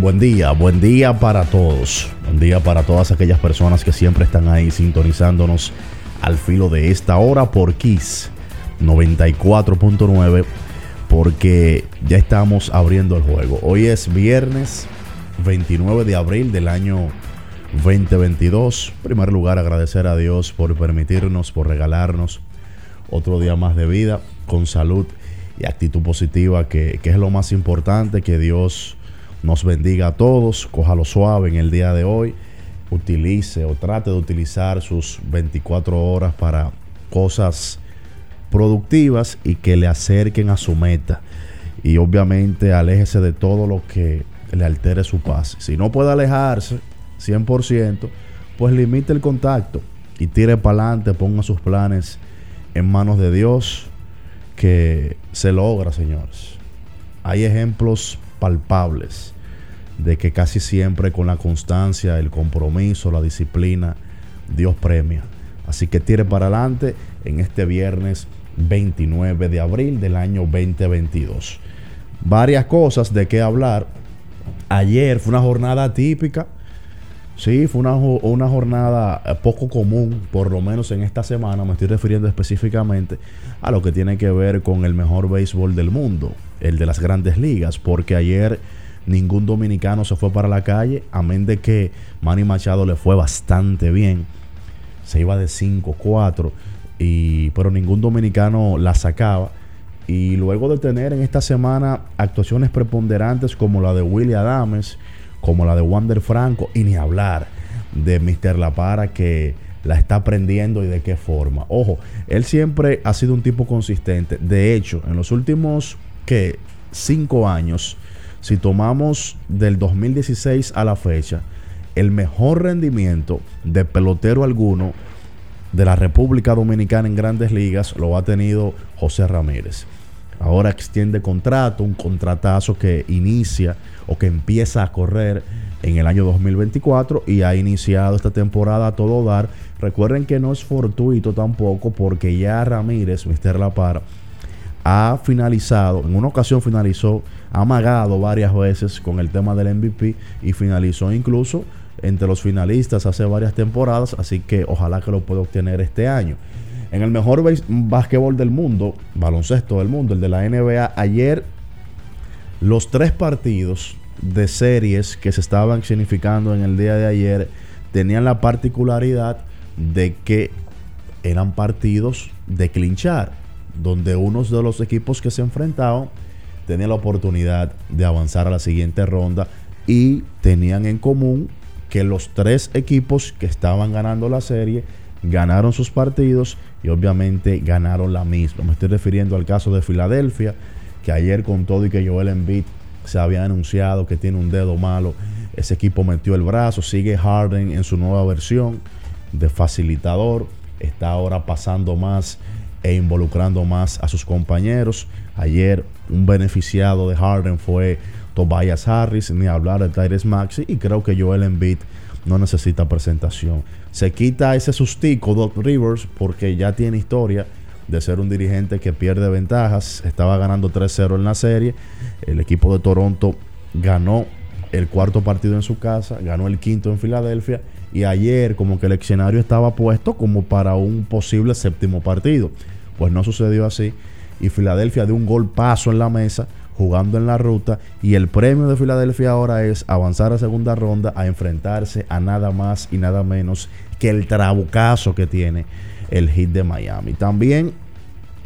Buen día, buen día para todos. Buen día para todas aquellas personas que siempre están ahí sintonizándonos al filo de esta hora por Kiss 94.9 porque ya estamos abriendo el juego. Hoy es viernes 29 de abril del año 2022. En primer lugar, agradecer a Dios por permitirnos, por regalarnos otro día más de vida con salud y actitud positiva, que, que es lo más importante, que Dios nos bendiga a todos, cójalo suave en el día de hoy, utilice o trate de utilizar sus 24 horas para cosas productivas y que le acerquen a su meta. Y obviamente aléjese de todo lo que le altere su paz. Si no puede alejarse 100%, pues limite el contacto y tire para adelante, ponga sus planes en manos de Dios, que se logra, señores. Hay ejemplos palpables de que casi siempre con la constancia, el compromiso, la disciplina, Dios premia. Así que tire para adelante en este viernes 29 de abril del año 2022. Varias cosas de qué hablar. Ayer fue una jornada típica. Sí, fue una, una, jornada eh, poco común, por lo menos en esta semana. Me estoy refiriendo específicamente a lo que tiene que ver con el mejor béisbol del mundo, el de las grandes ligas, porque ayer ningún dominicano se fue para la calle, amén de que Manny Machado le fue bastante bien. Se iba de 5-4, pero ningún dominicano la sacaba. Y luego de tener en esta semana actuaciones preponderantes como la de Willie Adames, como la de Wander Franco, y ni hablar de Mr. La Para que la está aprendiendo y de qué forma. Ojo, él siempre ha sido un tipo consistente. De hecho, en los últimos que cinco años, si tomamos del 2016 a la fecha, el mejor rendimiento de pelotero alguno de la República Dominicana en grandes ligas lo ha tenido José Ramírez. Ahora extiende contrato, un contratazo que inicia o que empieza a correr en el año 2024 y ha iniciado esta temporada a todo dar. Recuerden que no es fortuito tampoco porque ya Ramírez, Mr. La Par, ha finalizado, en una ocasión finalizó, amagado varias veces con el tema del MVP y finalizó incluso entre los finalistas hace varias temporadas, así que ojalá que lo pueda obtener este año. En el mejor básquetbol del mundo, baloncesto del mundo, el de la NBA, ayer los tres partidos de series que se estaban significando en el día de ayer tenían la particularidad de que eran partidos de clinchar, donde unos de los equipos que se enfrentaban tenían la oportunidad de avanzar a la siguiente ronda y tenían en común que los tres equipos que estaban ganando la serie ganaron sus partidos y obviamente ganaron la misma. Me estoy refiriendo al caso de Filadelfia, que ayer con todo y que Joel Embiid se había anunciado que tiene un dedo malo, ese equipo metió el brazo, sigue Harden en su nueva versión de facilitador, está ahora pasando más e involucrando más a sus compañeros. Ayer un beneficiado de Harden fue Tobias Harris, ni hablar de Tyrese Maxi, y creo que Joel Embiid no necesita presentación. Se quita ese sustico Doc Rivers porque ya tiene historia de ser un dirigente que pierde ventajas. Estaba ganando 3-0 en la serie. El equipo de Toronto ganó el cuarto partido en su casa, ganó el quinto en Filadelfia y ayer como que el escenario estaba puesto como para un posible séptimo partido. Pues no sucedió así y Filadelfia dio un gol paso en la mesa jugando en la ruta y el premio de Filadelfia ahora es avanzar a segunda ronda a enfrentarse a nada más y nada menos que el trabucazo que tiene el hit de Miami. También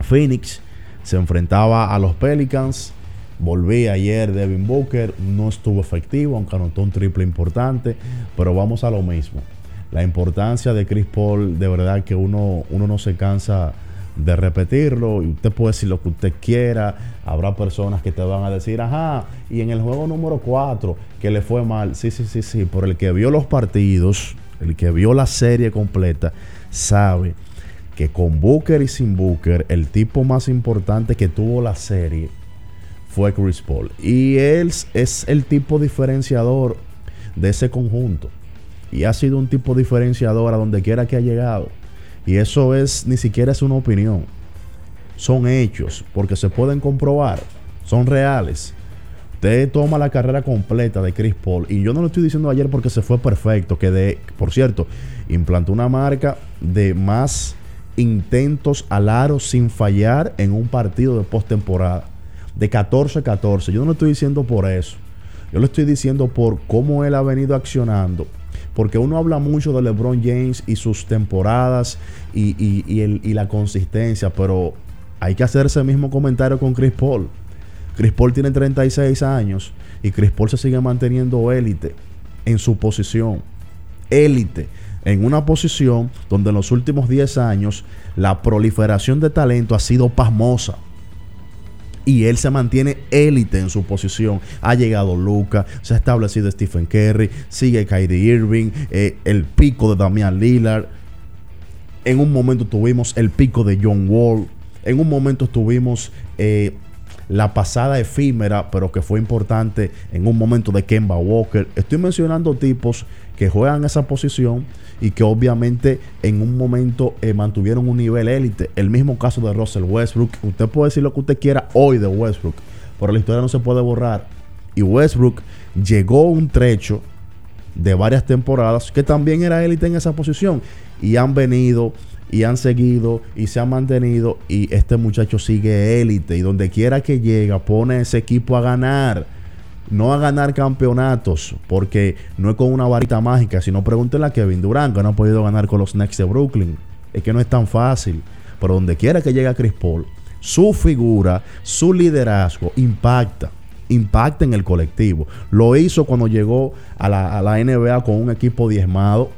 Phoenix se enfrentaba a los Pelicans. Volví ayer Devin Booker, no estuvo efectivo, aunque anotó un triple importante, pero vamos a lo mismo. La importancia de Chris Paul, de verdad que uno, uno no se cansa de repetirlo y usted puede decir lo que usted quiera. Habrá personas que te van a decir, ajá, y en el juego número 4 que le fue mal. Sí, sí, sí, sí, por el que vio los partidos, el que vio la serie completa, sabe que con Booker y sin Booker, el tipo más importante que tuvo la serie fue Chris Paul. Y él es el tipo diferenciador de ese conjunto. Y ha sido un tipo diferenciador a donde quiera que ha llegado. Y eso es ni siquiera es una opinión. Son hechos, porque se pueden comprobar. Son reales. Usted toma la carrera completa de Chris Paul. Y yo no lo estoy diciendo ayer porque se fue perfecto. Que de, por cierto, implantó una marca de más intentos al aro sin fallar en un partido de postemporada. De 14-14. Yo no lo estoy diciendo por eso. Yo lo estoy diciendo por cómo él ha venido accionando porque uno habla mucho de LeBron James y sus temporadas y, la consistencia, pero hay que hacer ese mismo comentario con Chris Paul. Chris Paul tiene 36 años y Chris Paul se sigue manteniendo élite en su posición. Élite. En una posición donde en los últimos 10 años la proliferación de talento ha sido pasmosa y él se mantiene élite en su posición. Ha llegado Luca, se ha establecido Stephen Curry, sigue Kyrie Irving, eh, el pico de Damian Lillard. En un momento tuvimos el pico de John Wall. En un momento tuvimos eh, la pasada efímera, pero que fue importante en un momento de Kemba Walker. Estoy mencionando tipos que juegan esa posición y que obviamente en un momento eh, mantuvieron un nivel élite. El mismo caso de Russell Westbrook. Usted puede decir lo que usted quiera hoy de Westbrook, pero la historia no se puede borrar. Y Westbrook llegó un trecho de varias temporadas que también era élite en esa posición. Y han venido y han seguido y se han mantenido y este muchacho sigue élite y donde quiera que llega pone ese equipo a ganar no a ganar campeonatos, porque no es con una varita mágica, sino pregúntenle a Kevin Durant, que no ha podido ganar con los Knicks de Brooklyn. Es que no es tan fácil. Pero donde quiera que llegue Chris Paul, su figura, su liderazgo impacta. Impacta en el colectivo. Lo hizo cuando llegó a la, NBA con un equipo diezmado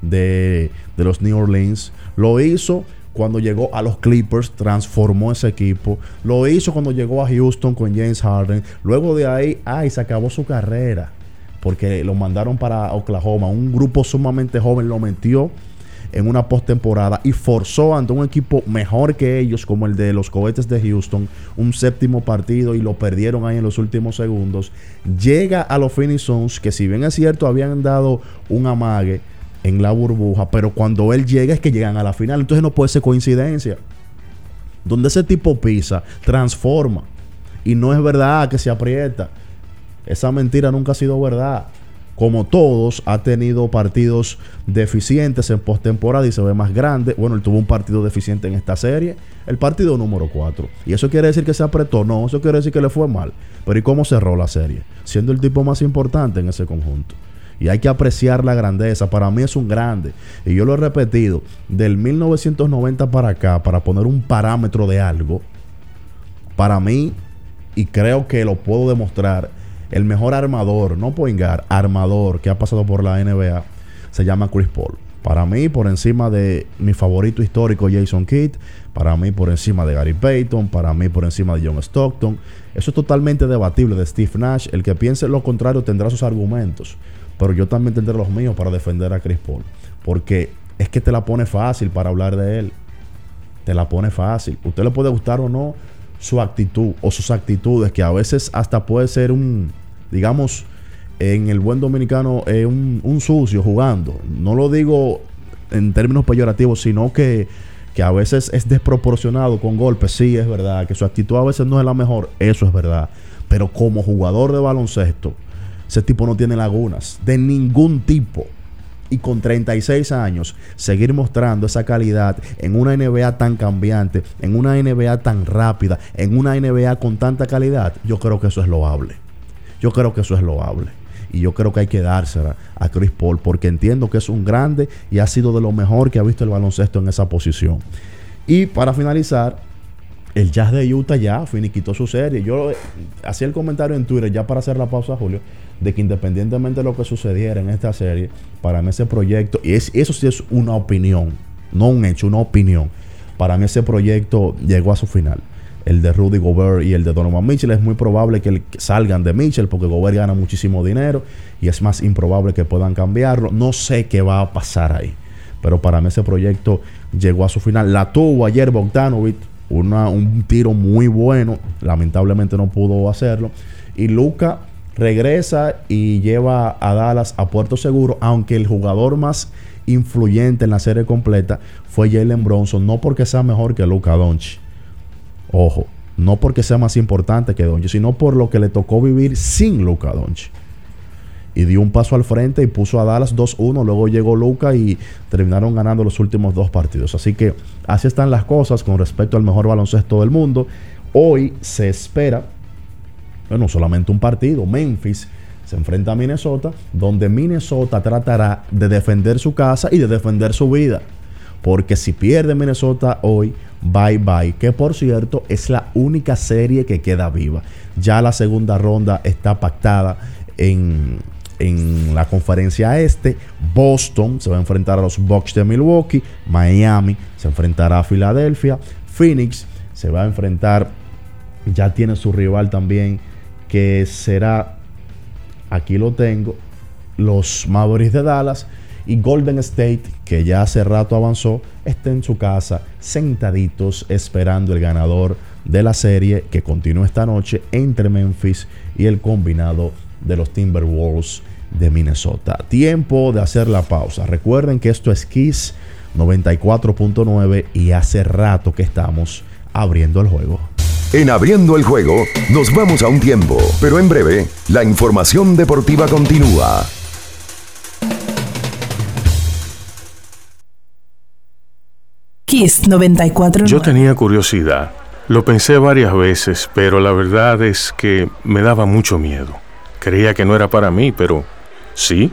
de, de los New Orleans. Lo hizo cuando llegó a los Clippers, transformó ese equipo. Lo hizo cuando llegó a Houston con James Harden. Luego de ahí, ay, se acabó su carrera. Porque lo mandaron para Oklahoma. Un grupo sumamente joven lo metió en una postemporada y forzó ante un equipo mejor que ellos, como el de los cohetes de Houston, un séptimo partido y lo perdieron ahí en los últimos segundos. Llega a los Phoenix que si bien es cierto, habían dado un amague en la burbuja, pero cuando él llega es que llegan a la final. Entonces no puede ser coincidencia. Donde ese tipo pisa, transforma. Y no es verdad que se aprieta. Esa mentira nunca ha sido verdad. como todos, ha tenido partidos deficientes en postemporada y se ve más grande. Bueno, él tuvo un partido deficiente en esta serie, el partido número 4. ¿Y eso quiere decir que se apretó? No, eso quiere decir que le fue mal. Pero ¿y cómo cerró la serie? Siendo el tipo más importante en ese conjunto. Y hay que apreciar la grandeza. Para mí es un grande. Y yo lo he repetido, del 1990 para acá, para poner un parámetro de algo, para mí, y creo que lo puedo demostrar, el mejor armador, no Poingar, armador que ha pasado por la NBA, se llama Chris Paul. Para mí, por encima de mi favorito histórico Jason Kidd, para mí por encima de Gary Payton, para mí por encima de John Stockton. Eso es totalmente debatible de Steve Nash. El que piense lo contrario tendrá sus argumentos, pero yo también tendré los míos para defender a Chris Paul, porque es que te la pone fácil para hablar de él. Te la pone fácil. Usted le puede gustar o no su actitud o sus actitudes, que a veces hasta puede ser un, digamos, en el buen dominicano, es un, sucio jugando. No lo digo en términos peyorativos, sino que, que, a veces es desproporcionado con golpes. Sí, es verdad. Que su actitud a veces no es la mejor. Eso es verdad. Pero como jugador de baloncesto, ese tipo no tiene lagunas. De ningún tipo. Y con 36 años, seguir mostrando esa calidad en una NBA tan cambiante, en una NBA tan rápida, en una NBA con tanta calidad, yo creo que eso es loable. Yo creo que eso es loable. Y yo creo que hay que dársela a Chris Paul porque entiendo que es un grande y ha sido de lo mejor que ha visto el baloncesto en esa posición. Y para finalizar, el Jazz de Utah ya finiquitó su serie. Yo hacía el comentario en Twitter, ya para hacer la pausa, Julio, de que independientemente de lo que sucediera en esta serie, para mí ese proyecto, y es, eso sí es una opinión, no un hecho, una opinión. Para mí ese proyecto llegó a su final el de Rudy Gobert y el de Donovan Mitchell. Es muy probable que salgan de Mitchell porque Gobert gana muchísimo dinero y es más improbable que puedan cambiarlo. No sé qué va a pasar ahí. Pero para mí ese proyecto llegó a su final. La tuvo ayer Bogdanovic, un tiro muy bueno. Lamentablemente no pudo hacerlo. Y Luca regresa y lleva a Dallas a puerto seguro, aunque el jugador más influyente en la serie completa fue Jalen Bronson, no porque sea mejor que Luca Doncic Ojo, no porque sea más importante que Doncic, sino por lo que le tocó vivir sin Luca Doncic. Y dio un paso al frente y puso a Dallas 2-1. Luego llegó Luca y terminaron ganando los últimos dos partidos. Así que así están las cosas con respecto al mejor baloncesto del mundo. Hoy se espera, bueno, solamente un partido. Memphis se enfrenta a Minnesota, donde Minnesota tratará de defender su casa y de defender su vida. Porque si pierde Minnesota hoy, Bye Bye, que por cierto es la única serie que queda viva. Ya la segunda ronda está pactada en, en la conferencia este. Boston se va a enfrentar a los Bucks de Milwaukee. Miami se enfrentará a Filadelfia. Phoenix se va a enfrentar, ya tiene su rival también, que será, aquí lo tengo, los Mavericks de Dallas y Golden State, que ya hace rato avanzó, está en su casa sentaditos esperando el ganador de la serie que continúa esta noche entre Memphis y el combinado de los Timberwolves de Minnesota. Tiempo de hacer la pausa. Recuerden que esto es Kiss 94.9 y hace rato que estamos abriendo el juego. En abriendo el juego nos vamos a un tiempo, pero en breve la información deportiva continúa. Kiss 94. Yo tenía curiosidad. Lo pensé varias veces, pero la verdad es que me daba mucho miedo. Creía que no era para mí, pero sí.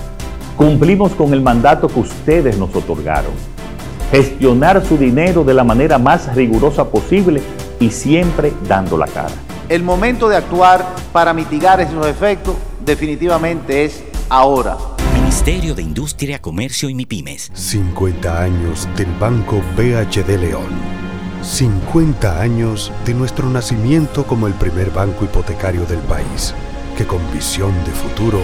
Cumplimos con el mandato que ustedes nos otorgaron. Gestionar su dinero de la manera más rigurosa posible y siempre dando la cara. El momento de actuar para mitigar esos efectos definitivamente es ahora. Ministerio de Industria, Comercio y MIPIMES. 50 años del Banco BHD León. 50 años de nuestro nacimiento como el primer banco hipotecario del país, que con visión de futuro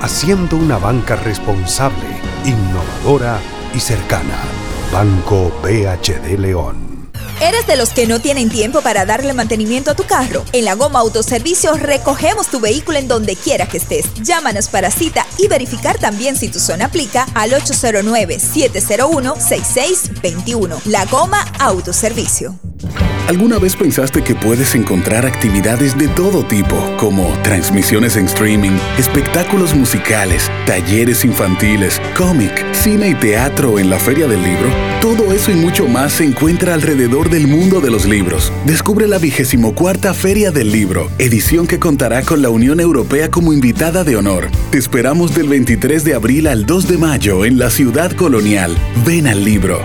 haciendo una banca responsable, innovadora y cercana. Banco BHD León. ¿Eres de los que no tienen tiempo para darle mantenimiento a tu carro? En la Goma Autoservicio recogemos tu vehículo en donde quiera que estés. Llámanos para cita y verificar también si tu zona aplica al 809-701-6621. La Goma Autoservicio. ¿Alguna vez pensaste que puedes encontrar actividades de todo tipo, como transmisiones en streaming, espectáculos musicales, talleres infantiles, cómic, cine y teatro en la Feria del Libro? Todo eso y mucho más se encuentra alrededor del mundo de los libros. Descubre la vigésimo cuarta Feria del Libro, edición que contará con la Unión Europea como invitada de honor. Te esperamos del 23 de abril al 2 de mayo en la ciudad colonial. Ven al libro.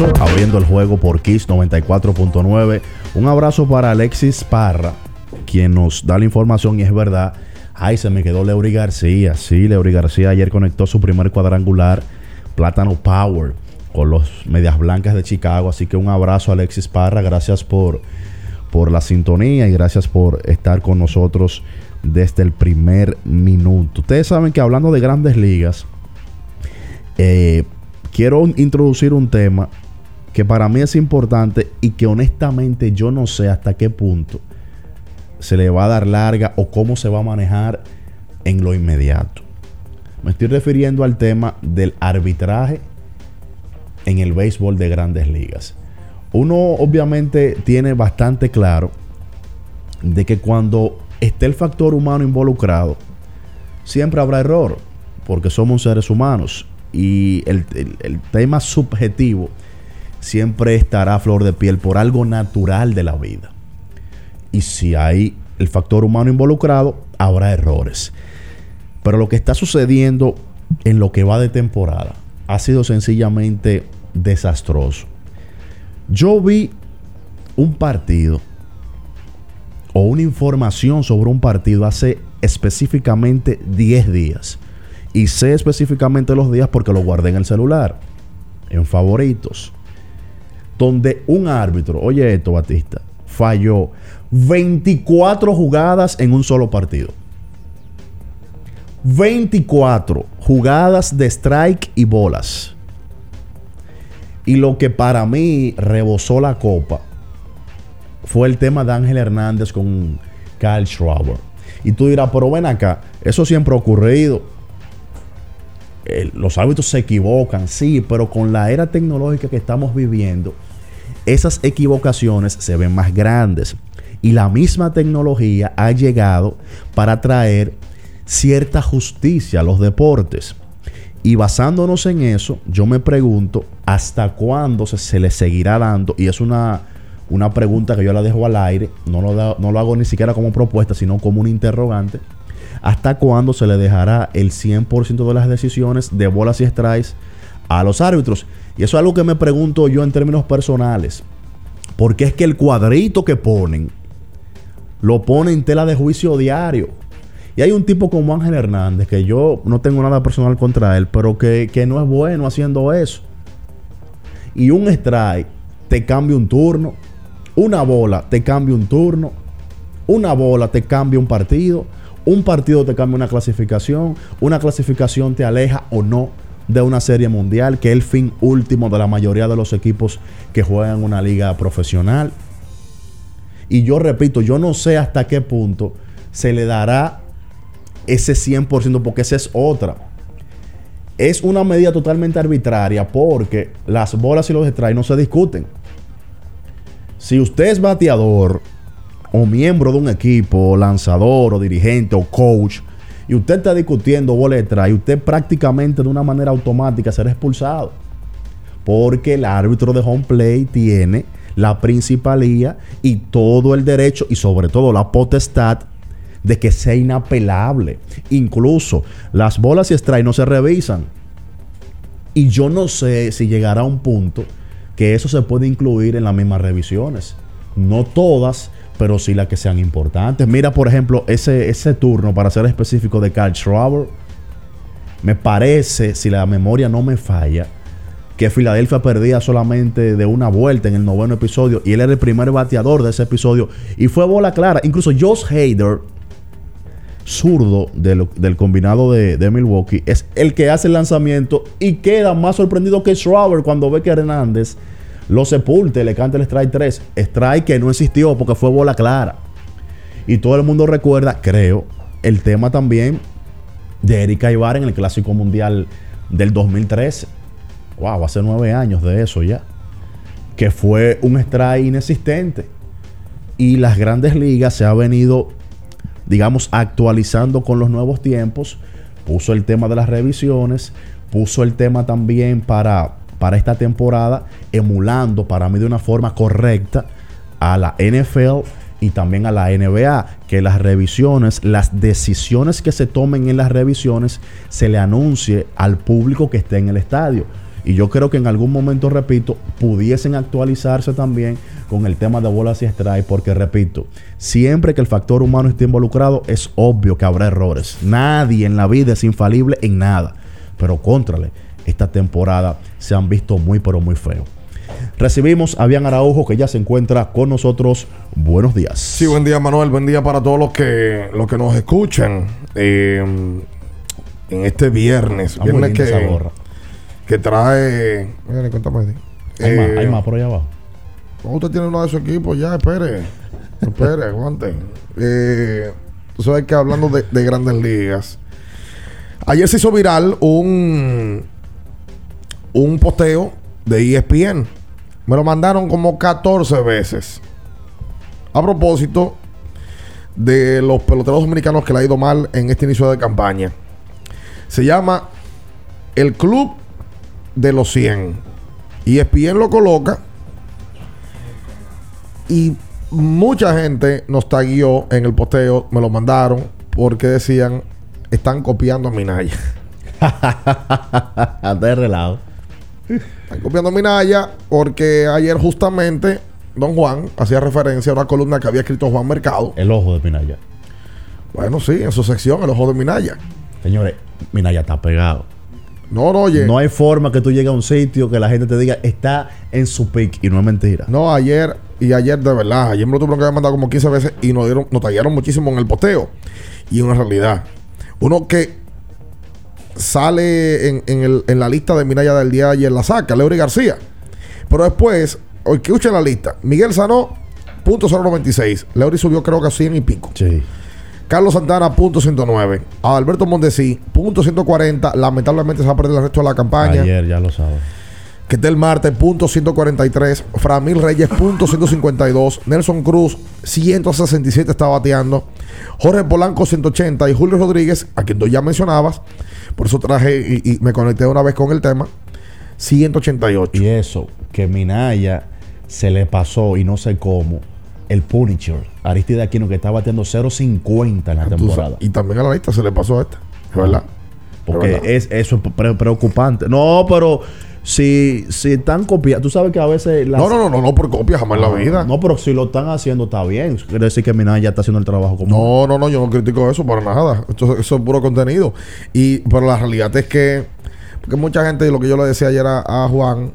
Abriendo el juego por Kiss 94.9. Un abrazo para Alexis Parra, quien nos da la información y es verdad. Ay, se me quedó Leury García. Sí, Leury García ayer conectó su primer cuadrangular, Plátano Power, con los Medias Blancas de Chicago. Así que un abrazo Alexis Parra. Gracias por, por la sintonía y gracias por estar con nosotros desde el primer minuto. Ustedes saben que hablando de grandes ligas, eh, quiero introducir un tema que para mí es importante y que honestamente yo no sé hasta qué punto se le va a dar larga o cómo se va a manejar en lo inmediato. Me estoy refiriendo al tema del arbitraje en el béisbol de grandes ligas. Uno obviamente tiene bastante claro de que cuando esté el factor humano involucrado, siempre habrá error, porque somos seres humanos y el, tema subjetivo siempre estará a flor de piel por algo natural de la vida. Y si hay el factor humano involucrado, habrá errores. Pero lo que está sucediendo en lo que va de temporada ha sido sencillamente desastroso. Yo vi un partido o una información sobre un partido hace específicamente 10 días y sé específicamente los días porque lo guardé en el celular, en favoritos. Donde un árbitro, oye esto, Batista, falló 24 jugadas en un solo partido. 24 jugadas de strike y bolas. Y lo que para mí rebosó la copa fue el tema de Ángel Hernández con Kyle Schreiber. Y tú dirás, pero ven acá, eso siempre ha ocurrido. los árbitros se equivocan, sí, pero con la era tecnológica que estamos viviendo, esas equivocaciones se ven más grandes. Y la misma tecnología ha llegado para traer cierta justicia a los deportes. Y basándonos en eso, yo me pregunto hasta cuándo se, le seguirá dando, y es una, una, pregunta que yo la dejo al aire, no lo, no lo hago ni siquiera como propuesta, sino como un interrogante, hasta cuándo se le dejará el 100% de las decisiones de bolas y strikes a los árbitros. Y eso es algo que me pregunto yo en términos personales, porque es que el cuadrito que ponen, lo ponen en tela de juicio diario. Y hay un tipo como Ángel Hernández, que yo no tengo nada personal contra él, pero que, no es bueno haciendo eso. Y un strike te cambia un turno. Una bola te cambia un turno. Una bola te cambia un partido. Un partido te cambia una clasificación. Una clasificación te aleja o no de una serie mundial, que es el fin último de la mayoría de los equipos que juegan una liga profesional. Y yo repito, yo no sé hasta qué punto se le dará ese 100%, porque esa es otra. Es una medida totalmente arbitraria porque las bolas y los strikes no se discuten. Si usted es bateador o miembro de un equipo, lanzador o dirigente o coach, y usted está discutiendo bola y usted prácticamente de una manera automática será expulsado. Porque el árbitro de home play tiene la principalía y todo el derecho y sobre todo la potestad de que sea inapelable. Incluso las bolas y strike no se revisan. Y yo no sé si llegará a un punto que eso se puede incluir en las mismas revisiones. No todas, pero sí las que sean importantes. Mira, por ejemplo, ese, ese turno, para ser específico, de Carl Schraber. Me parece, si la memoria no me falla, que Filadelfia perdía solamente de una vuelta en el noveno episodio y él era el primer bateador de ese episodio y fue bola clara. Incluso Josh Hader zurdo del combinado de, Milwaukee es el que hace el lanzamiento y queda más sorprendido que Schreiber cuando ve que Hernández lo sepulte, le canta el strike 3. Strike que no existió porque fue bola clara. Y todo el mundo recuerda, creo, el tema también de Erika Ibar en el Clásico Mundial del 2013. Wow, hace nueve años de eso ya. Que fue un strike inexistente. Y las grandes ligas se ha venido digamos, actualizando con los nuevos tiempos. Puso el tema de las revisiones, puso el tema también para, para esta temporada, emulando para mí de una forma correcta a la NFL y también a la NBA, que las revisiones, las decisiones que se tomen en las revisiones, se le anuncie al público que esté en el estadio. Y yo creo que en algún momento, repito, pudiesen actualizarse también con el tema de bolas y strike, porque repito, siempre que el factor humano esté involucrado, es obvio que habrá errores. Nadie en la vida es infalible en nada. Pero contrale, esta temporada se han visto muy, pero muy feo. Recibimos a Bian Araujo, que ya se encuentra con nosotros. Buenos días. Sí, buen día, Manuel. Buen día para todos los que, los que nos escuchan. Eh, en este viernes. viernes que, que trae. Mira, cuéntame. Hay, más, hay más por allá abajo. usted tiene uno de su equipo? Ya, espere. espere, aguante. Eh, tú sabes que hablando de, de, grandes ligas. Ayer se hizo viral un. Un posteo de ESPN. Me lo mandaron como 14 veces. A propósito de los peloteros dominicanos que le ha ido mal en este inicio de campaña. Se llama El Club de los 100. Y ESPN lo coloca. Y mucha gente nos taguió en el posteo, me lo mandaron, porque decían, están copiando a Minaya. de relajo. Están copiando Minaya porque ayer justamente Don Juan hacía referencia a una columna que había escrito Juan Mercado. El ojo de Minaya. Bueno, sí, en su sección, el ojo de Minaya. Señores, Minaya está pegado. No, no, oye. No hay forma que tú llegues a un sitio que la gente te diga está en su pick y no es mentira. No, ayer y ayer de verdad. Ayer me lo tuvieron que haber mandado como 15 veces y nos, dieron, nos tallaron muchísimo en el posteo. Y una realidad. Uno que sale en, en el- en la lista de Minaya del día de ayer, la saca, Leury García. Pero después, hoy que escuchen la lista, Miguel Sanó, punto 096. Leury subió creo que a 100 y pico. Sí. Carlos Santana, punto 109. Alberto Mondesi, punto 140. Lamentablemente se va a perder el resto de la campaña. Ayer, ya lo sabes. Ketel Marte, punto 143. Framil Reyes, punto 152. Nelson Cruz, 167 está bateando. Jorge Polanco, 180. Y Julio Rodríguez, a quien tú ya mencionabas. Por eso traje y, y me conecté una vez con el tema. 188. Y eso, que Minaya se le pasó y no sé cómo. El Punisher, Aristide Aquino, que está bateando 0.50 en la temporada. Y también a la lista se le pasó a esta. Es verdad. Porque Es eso es pre- preocupante. No, pero si, si están copiando, tú sabes que a veces... las- No, no, no, no, no por copia jamás en la vida. No, pero si lo están haciendo está bien. Quiere decir que Minaya está haciendo el trabajo como... No, no, no, yo no critico eso para nada. Esto- eso es puro contenido. Y, pero la realidad es que, porque mucha gente, lo que yo le decía ayer a, a Juan,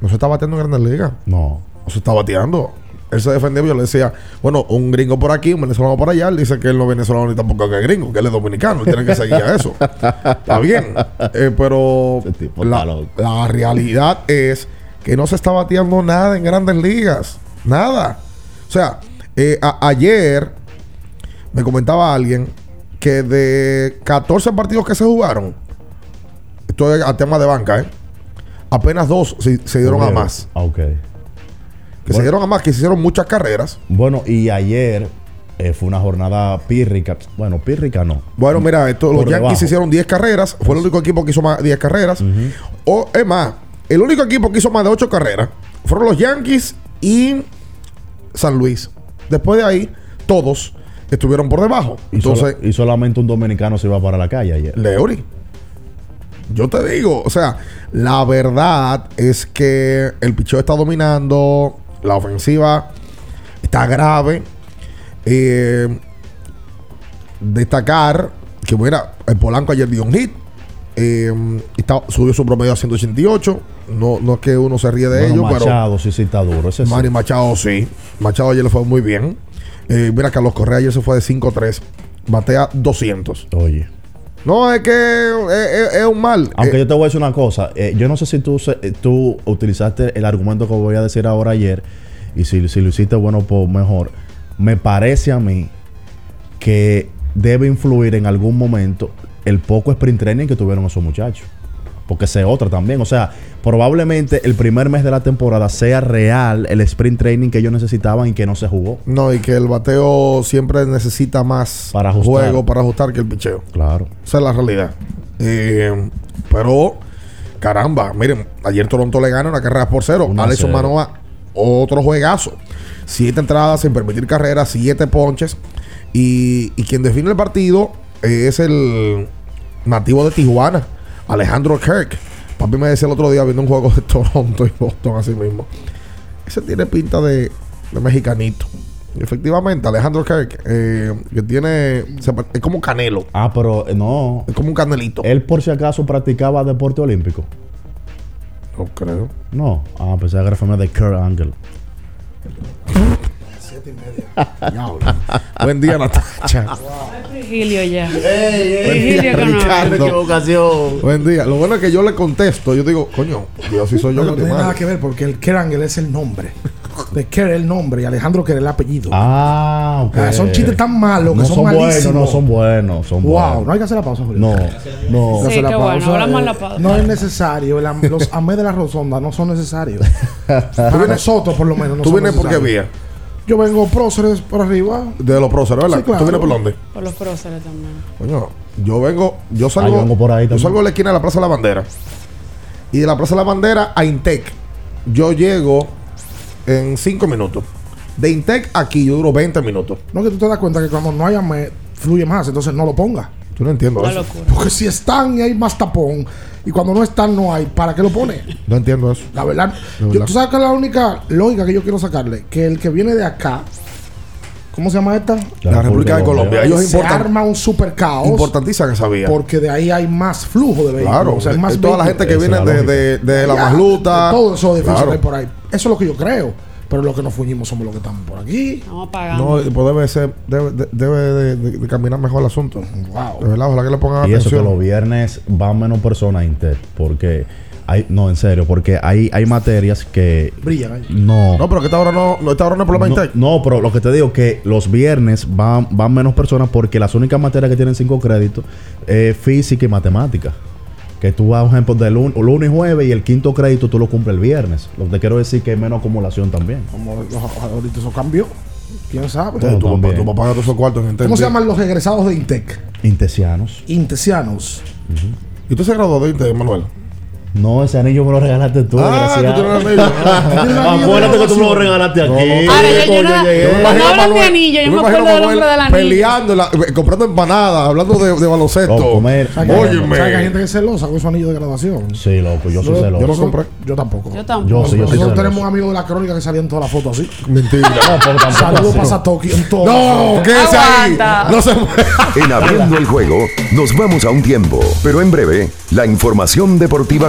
no se está bateando en Grandes Ligas. No. No se está bateando. Él se defendió, yo le decía, bueno, un gringo por aquí, un venezolano por allá. Él dice que él no es venezolano ni tampoco que es gringo, que él es dominicano. Él tiene que seguir a eso. está bien. Eh, pero la, la realidad es que no se está bateando nada en grandes ligas. Nada. O sea, eh, ayer me comentaba alguien que de 14 partidos que se jugaron, esto es a tema de banca, ¿eh? apenas dos se, se dieron a más. Ah, Que se dieron a más, que se hicieron muchas carreras. Bueno, y ayer eh, fue una jornada pírrica. Bueno, pírrica no. Bueno, mira, esto, los Yankees hicieron 10 carreras. Fue el único equipo que hizo más 10 carreras. O, es más, el único equipo que hizo más de 8 carreras fueron los Yankees y San Luis. Después de ahí, todos estuvieron por debajo. Y, Entonces, solo- y solamente un dominicano se iba para la calle ayer. Leori. Yo te digo, o sea, la verdad es que el picheo está dominando, la ofensiva está grave. Eh, destacar que, mira, el Polanco ayer dio un hit. eh, está- subió su promedio a 188. No, no es que uno se ríe de Bueno, ello, pero. Machado sí, sí está duro. Ese sí. Manny Machado sí. Machado ayer le fue muy bien. Eh, mira, Carlos Correa ayer se fue de 5-3. Batea 200. Oye. No, es que es, es- es un mal. Aunque Eh, yo te voy a decir una cosa, eh, yo no sé si tú, eh, tú utilizaste el argumento que voy a decir ahora ayer, y si, si lo hiciste bueno, pues mejor. Me parece a mí que debe influir en algún momento el poco sprint training que tuvieron esos muchachos. Porque ese otra también. O sea, probablemente el primer mes de la temporada sea real el sprint training que ellos necesitaban y que no se jugó. No, y que el bateo siempre necesita más Para ajustar. juego para ajustar que el picheo. Claro. Esa es la realidad. Eh, pero, caramba, miren, ayer Toronto le gana una carrera por cero. Una Alexon cero. Manoa, otro juegazo. Siete entradas sin permitir carreras, siete ponches. Y, y quien define el partido es el nativo de Tijuana, Alejandro Kirk. Papi me decía el otro día viendo un juego de Toronto y Boston así mismo. Ese tiene pinta de, de mexicanito. Y efectivamente, Alejandro Kirk, eh, que tiene. se es como canelo. Ah, pero eh, no. Es como un canelito. Él por si acaso practicaba deporte olímpico. No creo. No. Ah, pensé que era familia de Kurt Angle. Buen día, Natacha. Virgilio ya. Buen día, Virgilio que no. Ricardo. Buen día. Lo bueno es que yo le contesto. Yo digo, coño, Dios si soy yo No, que no tiene nada que ver porque el Kerangel es el nombre. De Ker es el nombre y Alejandro Ker es el apellido. Ah, ok. Ah, son chistes tan malos que no son, son buenos, malísimos. no son buenos, son Wow, buenos. no hay que hacer la pausa, Julio. No, no. Hay que Sí, la qué bueno, pausa, hablamos eh, la pausa. No es necesario. el am- los amé de la Rosonda no son necesarios. Para nosotros, por lo menos. No ¿Tú son vienes por qué vía? Yo vengo próceres por arriba. De los próceres, ¿verdad? Sí, claro. ¿Tú vienes por dónde? Por los próceres también. Coño, yo vengo, yo Ah, salgo, yo vengo por ahí yo salgo de la esquina de la Plaza de la Bandera. Y de la Plaza de la Bandera a Intec, yo llego en 5 minutos. De Intec aquí yo duro 20 minutos. No que tú te das cuenta que cuando no hay amé, fluye más. Entonces no lo pongas. Yo no entiendo Una eso. locura. Porque si están y hay más tapón. Y cuando no están, no hay. ¿Para qué lo pone? No entiendo eso. La verdad, De yo- tú sabes que la única lógica que yo quiero sacarle, que el que viene de acá, ¿cómo se llama esta? La, República de Colombia. Ellos se importan, arma un super caos importantísima esa vía. porque de ahí hay más flujo de vehículos. Claro, o sea, hay más toda la gente que Esa viene de, de, de la Masluta. de Todos esos edificios Claro. que hay por ahí. Eso es lo que yo creo. Pero los que nos fuñimos somos los que estamos por aquí. Estamos pagando. No, pues debe ser, debe, de- debe de, de- de caminar mejor el asunto. Wow. De verdad, ojalá que le pongan Y eso que atención. los viernes van menos personas a Inter. Porque hay, no, en serio, porque hay, hay materias que Brillan ahí. no. No, pero que esta hora no, no, esta hora no es problema No, Intec. no, pero lo que te digo que los viernes van, van menos personas porque las únicas materias que tienen cinco créditos es física y matemática. Que tú vas, por ejemplo, de lun- lunes y jueves y el quinto crédito tú lo cumples el viernes. Lo que te quiero decir que hay menos acumulación también. Como ahorita eso cambió. ¿Quién sabe? Todos esos cuartos en Intec. ¿Cómo se llaman los egresados de Intec? Intesianos. Intesianos. ¿Y usted se graduó de Intec, Manuel? No, ese anillo me lo regalaste tú, Ah, tú tienes un anillo. Acuérdate que tú me lo regalaste aquí. No, no, Ahora, yo- no- hablan de anillo, yo me acuerdo del Manuel hombre del anillo. Peleando, la- eh, comprando empanadas, hablando de, de baloncesto. Oh, comer. ¿Sabes que hay- Óyeme. ¿sabes que hay gente que es celosa con su anillo de graduación? Sí, loco, yo soy celoso. Yo lo compré. Yo tampoco. Yo tampoco. Yo sí, yo Nosotros tenemos un amigo de la crónica que salía en todas las fotos así. Mentira. No, pero tampoco Saludos para Satoki en las No, quédese ahí. No se. En Abriendo el Juego nos vamos a un tiempo, pero en breve la información deportiva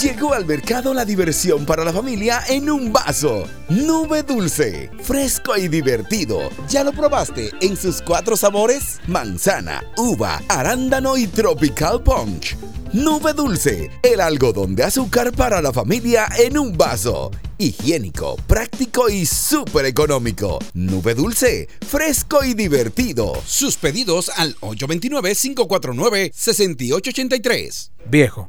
Llegó al mercado la diversión para la familia en un vaso. Nube dulce, fresco y divertido. ¿Ya lo probaste en sus cuatro sabores? Manzana, uva, arándano y tropical punch. Nube dulce, el algodón de azúcar para la familia en un vaso. Higiénico, práctico y súper económico. Nube dulce, fresco y divertido. Sus pedidos al 829-549-6883. Viejo,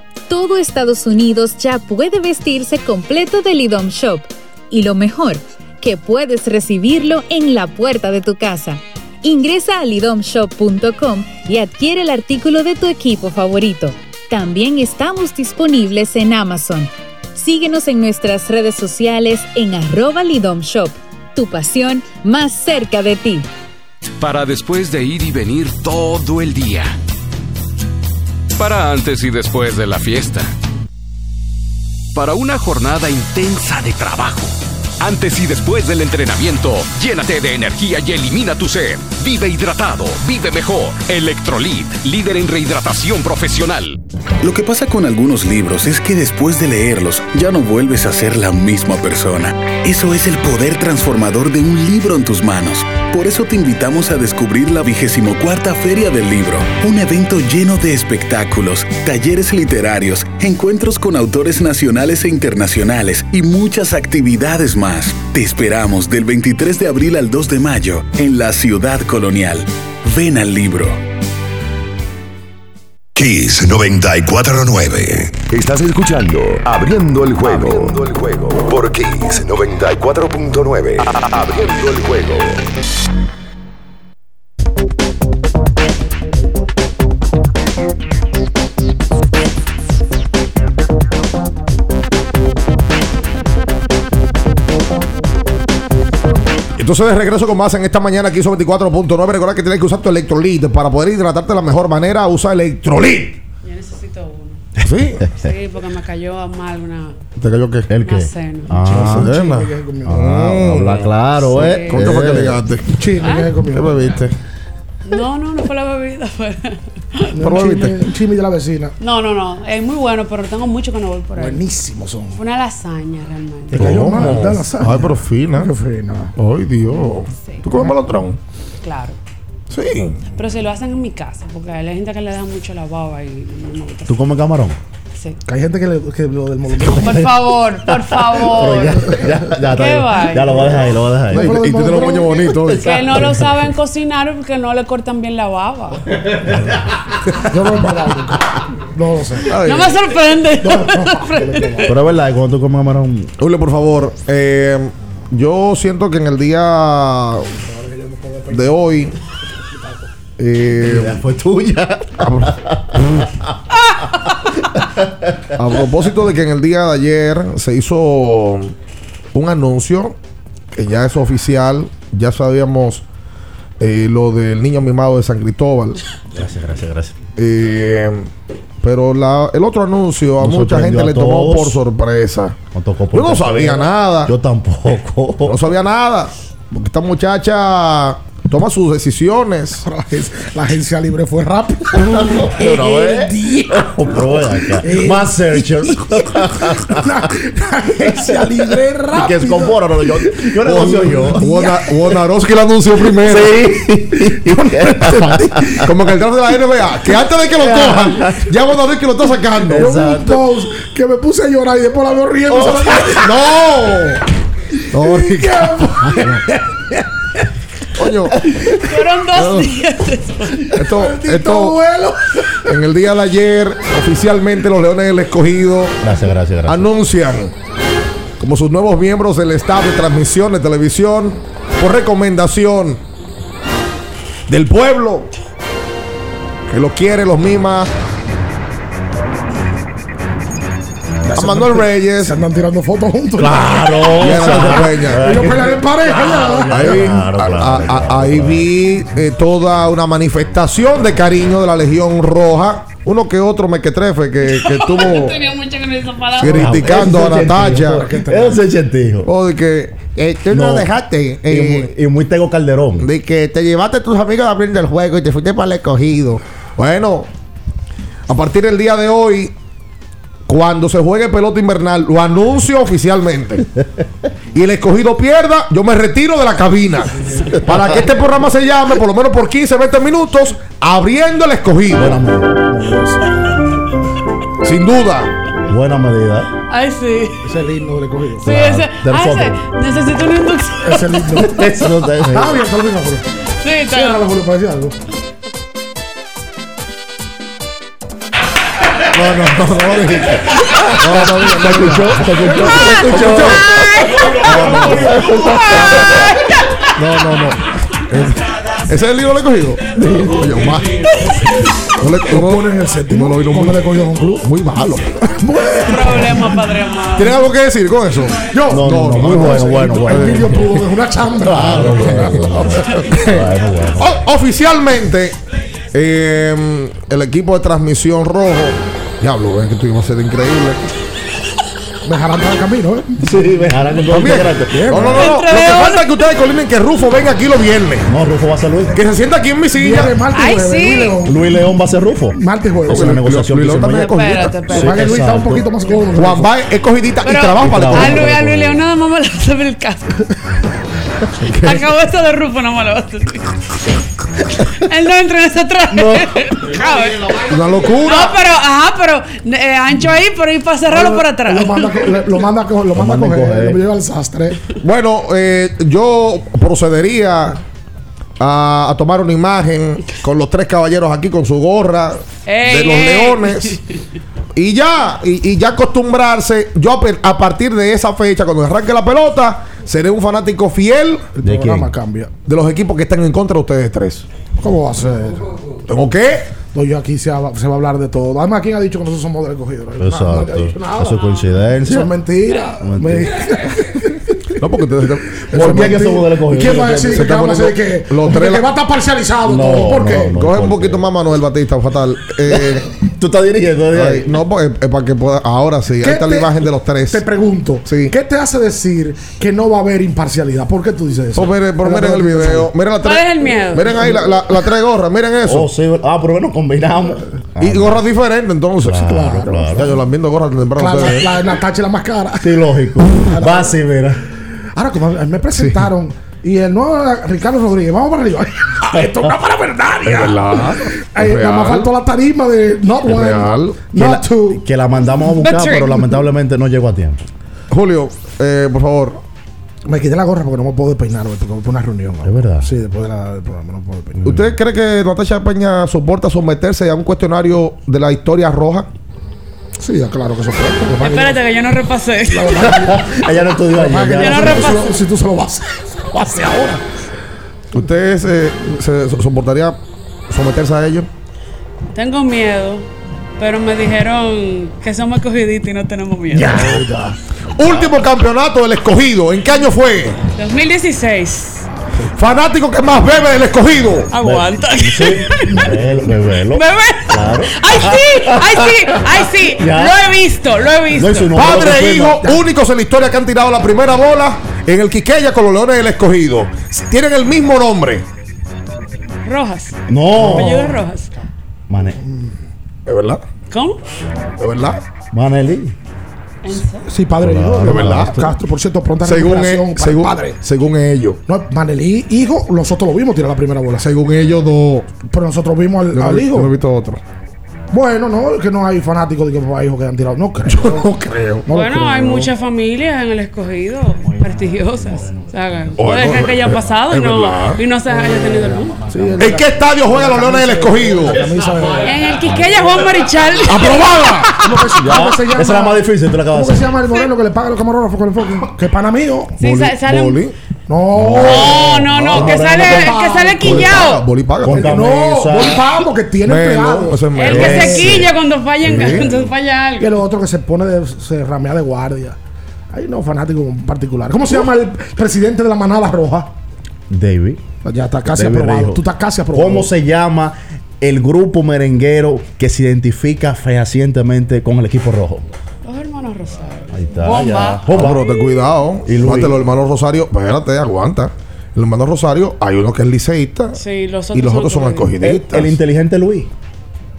Todo Estados Unidos ya puede vestirse completo del IDOM Shop. Y lo mejor, que puedes recibirlo en la puerta de tu casa. Ingresa a lidomshop.com y adquiere el artículo de tu equipo favorito. También estamos disponibles en Amazon. Síguenos en nuestras redes sociales en arroba lidomshop. Tu pasión más cerca de ti. Para después de ir y venir todo el día. Para antes y después de la fiesta. Para una jornada intensa de trabajo. Antes y después del entrenamiento, llénate de energía y elimina tu sed. Vive hidratado, vive mejor. Electrolit, líder en rehidratación profesional. Lo que pasa con algunos libros es que después de leerlos ya no vuelves a ser la misma persona. Eso es el poder transformador de un libro en tus manos. Por eso te invitamos a descubrir la vigésimo cuarta Feria del Libro, un evento lleno de espectáculos, talleres literarios, encuentros con autores nacionales e internacionales y muchas actividades más. Te esperamos del 23 de abril al 2 de mayo en la ciudad colonial. Ven al libro. Kiss 949. Estás escuchando Abriendo el juego. Abriendo el juego. Por Kiss 94.9. Abriendo el juego. Entonces, de regreso con más en esta mañana aquí sobre 24.9. Recuerda que tienes que usar tu electrolit. Para poder hidratarte de la mejor manera, usa electrolit. Yo necesito uno. ¿Sí? Sí, porque me cayó mal una, ¿Te cayó qué? ¿El una qué? cena. Ah, Cena. ah, habla claro, Sí. ¿eh? ¿Con qué fue que Eh. ligaste? Chile. ¿qué ¿Qué bebiste? No, no, no fue la bebida. Fue... ¿Pero Un bebiste? chisme, un chisme de la vecina. No, no, no. Es muy bueno, pero tengo mucho que no voy por ahí. Buenísimos son. Fue una lasaña realmente. Te cayó mal, la sal. Ay, pero fina. Qué fina. Ay, Dios. ¿Tú comes melotrón? Claro. Sí. Pero si lo hacen en mi casa, porque hay gente que le da mucho la baba y no me gusta. ¿Tú comes camarón? Que hay gente que, le, que lo del movimiento. Por favor, por favor. Ya, ya, ya, ¿Qué está va? ya lo voy a dejar ahí, lo voy a dejar ahí. No, y, y tú tienes los moños bonitos. Que no lo saben cocinar porque no le cortan bien la baba. Yo no. No lo sé. No me sorprende. No, no, Pero es verdad, cuando tú comes camarón. Julio, por favor. eh, yo siento que en el día de hoy. eh, fue tuya. A propósito de que en el día de ayer se hizo un anuncio que ya es oficial, ya sabíamos eh, lo del niño mimado de San Cristóbal. Gracias, gracias, gracias. Eh, pero la- el otro anuncio a Nos mucha gente a le tomó por sorpresa. No tocó por Yo no sabía nada. Yo tampoco. No sabía nada. Porque esta muchacha toma sus decisiones. La agencia libre fue rápida. Pero, ¿eh? Más searchers. La agencia libre Y que rápida. es con no, no, yo, yo negocio yo. Wona- Wonarowski lo anunció primero. Sí. Como que el draft de la NBA, que antes de que lo cojan, ya Wonarowski lo está sacando. Yo que me puse a llorar y después la veo riendo. ¡No! No, Ricardo. Coño, Fueron dos días. esto, esto, vuelo. en el día de ayer, oficialmente los Leones del Escogido Gracias, gracias, gracias. anuncian como sus nuevos miembros del staff de transmisión de televisión por recomendación del pueblo que los quiere, los mima. A Manuel Reyes. Se andan tirando fotos juntos. Claro. y a. Ellos pelean en pareja ya. Ahí, ahí vi eh, toda una manifestación de cariño de la Legión Roja. Uno que otro mequetrefe que, que estuvo Tenía mucho que no esa palabra. criticando a Natacha. Es un chentijo. O de que eh, tú no, No. dejaste. Y eh, muy, y muy Tego Calderón. de que te llevaste a tus amigos a abrir el juego y te fuiste para el escogido. Bueno, a partir del día de hoy, cuando se juegue pelota invernal, lo anuncio oficialmente. Y el escogido pierda, yo me retiro de la cabina. Para que este programa se llame, por lo menos por 15, 20 minutos, abriendo el escogido. Buena, me- Sin duda. buena medida. Ay, sí. Ese es el himno del escogido. Sí, ese. de ah, ese. Necesito una inducción. Ese es el himno. Eso Ah, bien, está bien. Sí, está para decir algo. No, no, no, no, lo dijiste. No, no, no, ¿Se escuchó? ¿Se escuchó? ¿Se escuchó? No, no, no. ¿Ese es el libro del escogido? Oye, Omar. No le pones en el séptimo. no lo Cuando le cogió a un club. muy malo. problema, padre amado. ¿Tienen algo que decir con eso? Yo. No, no, no, muy bueno, bueno, El bueno. vídeo pudo es una chamba. Claro, bueno, bueno. Bueno, bueno. O- oficialmente, eh, el equipo de transmisión rojo. Diablo, ven que a ser increíble. Me dejarán para el camino, ¿eh? Sí, me dejarán con todo el. No, no, no. no. Lo que falta es que ustedes colinen que Rufo venga aquí los viernes. No, Rufo va a ser Luis. Que se sienta aquí en mi silla. Ay, sí. Luis León. Luis León va a ser Rufo. Martes jueves. Es una negociación Luis León también es Espérate, cogidita. Luis está un poquito más cómodo. Juan va es cogidita y trabaja para A. Luis, a Luis León nada más me lo hace el caso. Acabó esto de Rufo, no me lo. Él no entra en ese traje. Cabe. Una No, locura. pero, ajá, pero eh, ancho ahí, pero ir para cerrarlo por atrás. Lo manda, lo manda, lo manda a manda a coger. coger. Lo lleva al sastre. Bueno, eh, yo procedería a, a tomar una imagen con los tres caballeros aquí con su gorra de los ey. leones. Y ya, y, y ya acostumbrarse, yo a partir de esa fecha, cuando arranque la pelota, seré un fanático fiel El ¿De programa quién? cambia. de los equipos que están en contra de ustedes tres. ¿Cómo va a ser? ¿Tengo qué? No, yo aquí se, va- se va a hablar de todo. Además, ¿quién ha dicho que nosotros somos del escogido? No, Exacto. dicho nada. Eso es coincidencia. Eso es mentira. Mentira. Me- No, porque ustedes ¿Por qué que somos del escogido? ¿Quién va a decir Se que vamos a decir que, los que tres- va a estar parcializado No, todo? ¿Por no, qué? no. Coge un poquito más Manuel Batista, fatal. Eh, Tú estás dirigiendo, ¿eh? ay, no, pues, es para que pueda. Ahora sí, ahí ¿Qué está la imagen de los tres. Te pregunto, Sí. ¿qué te hace decir que no va a haber imparcialidad? ¿Por qué tú dices eso? Pues miren, el video. Miren la ¿Cuál tres- es el miedo? Miren ahí la, la, la tres gorras, miren eso. Oh, sí. Ah, pero bueno, combinamos. y gorras diferentes, entonces. Claro, claro. Ya yo las viendo gorras temprano. La, la, la, la tacha es la más cara. Sí, lógico. Va así, mira. Ahora, como me presentaron y el nuevo Ricardo Rodríguez, vamos para arriba. Esto es parafernalia. verdad. Es Nada más faltó la tarima de Not One, real. Que la, Not Two. que la mandamos a buscar, pero lamentablemente no llegó a tiempo. Julio, eh, por favor. Me quité la gorra porque no me puedo despeinar, porque voy para una reunión. Es verdad. Sí, después de la, del programa no puedo despeinar. ¿Usted cree que Natasha Peña soporta someterse a un cuestionario de la historia roja? Sí, ya, claro que eso fue. Que- Espérate que yo no repasé. Ella no estudió ayer. ya. Yo no si tú- repaso. Si tú se lo vas a hacer, lo vas a hacer ahora. ¿Usted se, se so- soportaría someterse a ello? Tengo miedo, pero me dijeron que somos escogiditos y no tenemos miedo. Último campeonato del escogido. ¿En qué año fue? 2016. Fanático que más bebe del escogido. Aguanta. Sí, bebelo, bebelo. Bebé. Claro. ¡Ay, sí! ¡Ay, sí! ¡Ay, sí! Ya. Lo he visto, lo he visto. No, no. Padre e hijo, únicos en la historia que han tirado la primera bola en el Quiqueya con los Leones del Escogido. Tienen el mismo nombre. Rojas. No. Apellido Rojas. Mane- ¿Es verdad? ¿Cómo? ¿Es verdad? Maneli. Sí, padre, hijo. de verdad. Castro, Castro, por cierto, pronta Según, recuperación e- según, padre. según ellos. No, Manelí, hijo, nosotros lo vimos tirar la primera bola. Según ellos, dos. Pero nosotros vimos al, Yo al he- yo he hijo. visto otro. Bueno, no, es que no hay fanáticos de que papá e hijo que han tirado. No creo. No creo. No bueno, creo. hay muchas familias en el escogido prestigiosas. O sea, Oh, puede no, ser que haya pasado y no, y no se haya tenido el mundo. Sí, ¿En qué estadio juegan los Leones del Escogido? de- En el Quiqueya Juan Marichal. ¡Aprobada! ¿Cómo se- cómo llama? esa es la más difícil, tú la acabas ¿Cómo de que se llama el moreno que le paga a los camarógrafos con el foco? Que pana mío. Sí, sa- sale. No. No, no, no, que no, sale, que sale Boli paga. Boli paga. No, voy pago porque tiene El que se quilla cuando falla, en- Sí. cuando falla algo. Y el otro que se pone de, se ramea de guardia. Hay no fanáticos en particular. ¿Cómo se llama el presidente de la manada roja? David. Ya está casi David aprobado. Rijo. Tú estás casi aprobado. ¿Cómo se llama el grupo merenguero que se identifica fehacientemente con el equipo rojo? Los hermanos Rosario. Ahí está. Bomba. ya. Pero ten cuidado. Y Luis. los hermanos Rosario. Espérate, aguanta. El hermano Rosario, hay uno que es liceísta. Sí, los y los otros son escogidistas. el inteligente Luis.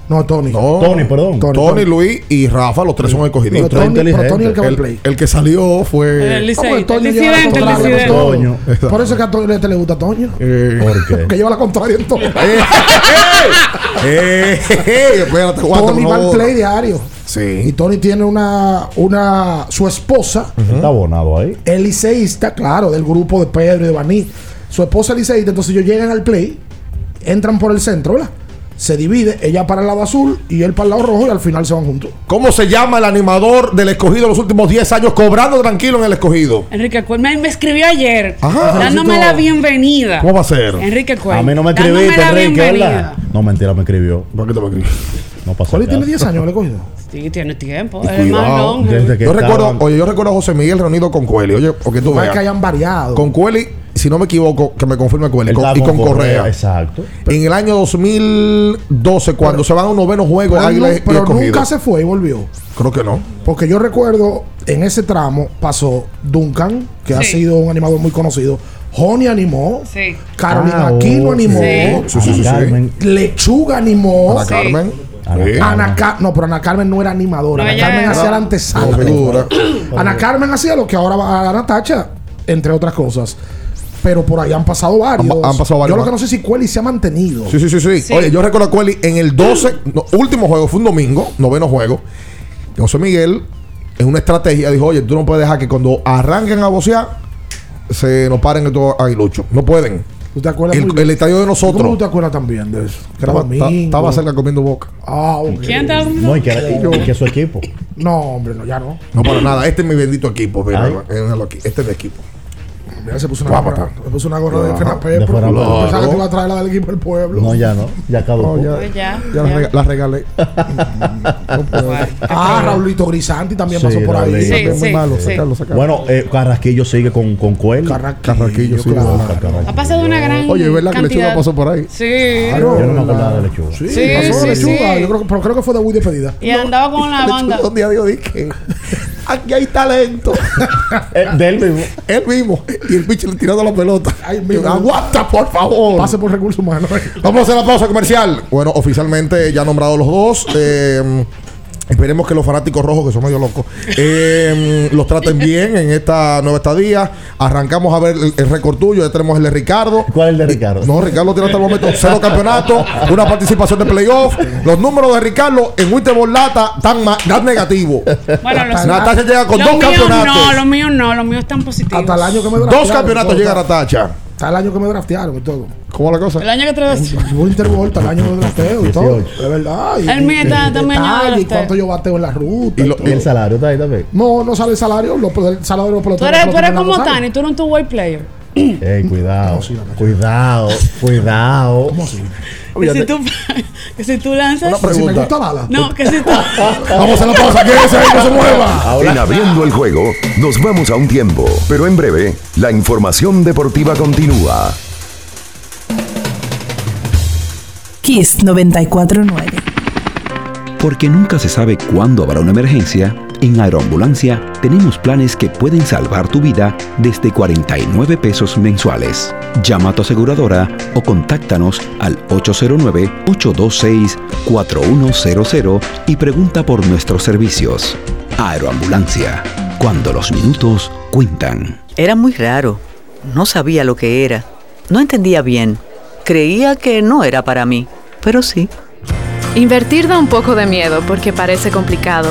No, Tony. No. Tony, perdón. Tony. Tony, Luis y Rafa, los tres son Tony, pero. Tony el que El, play. el que salió fue. El ¿Cómo que liceísta, el disidente, el disidente. Por eso es que a Toño le gusta a Toño. Eh, ¿Por qué? Que lleva la contraria en todo. eh, eh, espérate, aguanta, Tony va al play diario. Y Sí. Tony tiene una, una su esposa, Está abonado ahí. el liceísta, claro, del grupo de Pedro y de Baní. Su esposa es liceísta, entonces ellos llegan al play, entran por el centro, ¿verdad? Se divide, ella para el lado azul y él para el lado rojo y al final se van juntos. ¿Cómo se llama el animador del escogido los últimos 10 años cobrando tranquilo en el escogido? Enrique Cuel me, me escribió ayer Ajá. dándome la bienvenida. ¿Cómo va a ser? Enrique Cuel. A mí no me escribiste, Enrique. No, mentira, me escribió. ¿Por qué te va a escribir? No pasa ¿Cuál tiene nada. 10 años? ¿Le he cogido? Sí, tiene tiempo. Y El más Yo recuerdo, oye, yo recuerdo a José Miguel reunido con Cueli. Oye, porque tú No es veas. que hayan variado. Con Cueli, si no me equivoco, que me confirme Él con- estaba y con Correa. Exacto. En el año 2012, cuando se van a un noveno juego, pero Águila y pero nunca se fue y volvió. Creo que no. Porque yo recuerdo en ese tramo pasó Duncan, que ha sido un animador muy conocido. Joni animó. Sí. Carolina Ah, Aquino animó. Sí. Sí, sí, sí, sí. Ana Carmen. Lechuga animó. Ana Carmen. Ana. Ana no, pero Ana Carmen no era animadora. No, Ana Carmen hacía la antesala. Ana Carmen hacía lo que ahora va a Natacha, entre otras cosas. Pero por ahí han pasado varios. Han- han pasado varios Yo lo que no sé si Cueli se ha mantenido. Sí, sí, sí, sí, Sí. Oye, yo recuerdo a Cueli en el 12, no, último juego, fue un domingo, noveno juego. José Miguel, en una estrategia, dijo: Oye, tú no puedes dejar que cuando arranquen a bocear, se nos paren estos aguiluchos. No pueden. ¿Tú te acuerdas? El, muy bien? el estadio de ¿Cómo tú nosotros. te acuerdas también de eso? Que era Estaba, domingo. ta- estaba cerca comiendo boca. Ah, ok. ¿Quién estaba comiendo? No, y que, y que su equipo. No, hombre, no, ya no. No para nada. Este es mi bendito equipo. Mira, aquí. Este es mi equipo. Mira, se puso una gorra, se puso una gorra de. Fena De Pepe. Pensaba que te iba a traer la del equipo del pueblo. No, ya no. Ya caducó. No, ya, Pues ya, ya la ya. rega- la regalé. Ah, Raulito Grisanti también Sí, pasó por ahí. Sí, Es muy sí, malo, sí. sacarlo, sacarlo. Bueno, eh, Carrasquillo sigue con, con Cuel. Carraquillo, sí. claro. Ha pasado una gran Oye, ¿es verdad que cantidad. Lechuga pasó por ahí? Sí. Claro. Yo no me acordaba de Lechuga. Sí, Sí, pasó sí, de lechuga. sí. Yo creo, que- pero creo que fue de muy despedida. Y andaba con la banda. Un día dijo, dije, aquí hay talento. Eh, de él mismo. Él mismo. Y el pinche le tirando la pelota. Ay, mismo. Aguanta, por favor. Pase por recursos humanos. Vamos a hacer la pausa comercial. Bueno, oficialmente ya nombrados los dos. Eh, esperemos que los fanáticos rojos, que son medio locos, eh, los traten bien en esta nueva estadía. Arrancamos a ver el, el récord tuyo. Ya tenemos el de Ricardo. ¿Cuál es el de Ricardo? No, Ricardo tiene hasta el momento cero campeonatos, una participación de playoff. Los números de Ricardo en Winter Lata están tan negativos. Bueno, los, Natacha llega con los dos míos campeonatos. No, los míos no, los míos están positivos. Hasta el año que me. Dos campeonatos llega Natacha. Está el año que me draftearon y todo. ¿Cómo la cosa? El año que te Winter Volta, el año de drafteo y todo. 18. Es verdad. Y, El mío está también y cuánto yo bateo en la ruta. Y lo- todo. ¿Y el salario está ahí también? No, no sale el salario. Los, el salario de los Tú peloteros. eres, no tú eres como. Tani, tú eres un two-way player. Ey, cuidado. Cuidado. Cuidado. ¿Cómo así? Que si, tú, que si tú lanzas. Una Si me pregunta. gusta bala. No, que si tú. Vamos a la pausa. Quédese ahí, no se mueva. En abriendo el juego, nos vamos a un tiempo, pero en breve, la información deportiva continúa. Kiss 949. Porque nunca se sabe cuándo habrá una emergencia, en Aeroambulancia tenemos planes que pueden salvar tu vida desde 49 pesos mensuales. Llama a tu aseguradora o contáctanos al 809-826-4100 y pregunta por nuestros servicios. Aeroambulancia, cuando los minutos cuentan. Era muy raro. No sabía lo que era. No entendía bien. Creía que no era para mí, pero sí. Invertir da un poco de miedo porque parece complicado,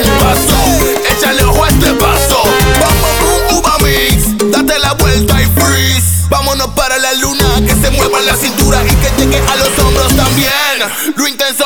Échale ojo a este bom, boom, uva mix. Date la vuelta y freeze. Vámonos para la luna. Que se mueva la cintura y que llegue a los hombros también. Lo intenso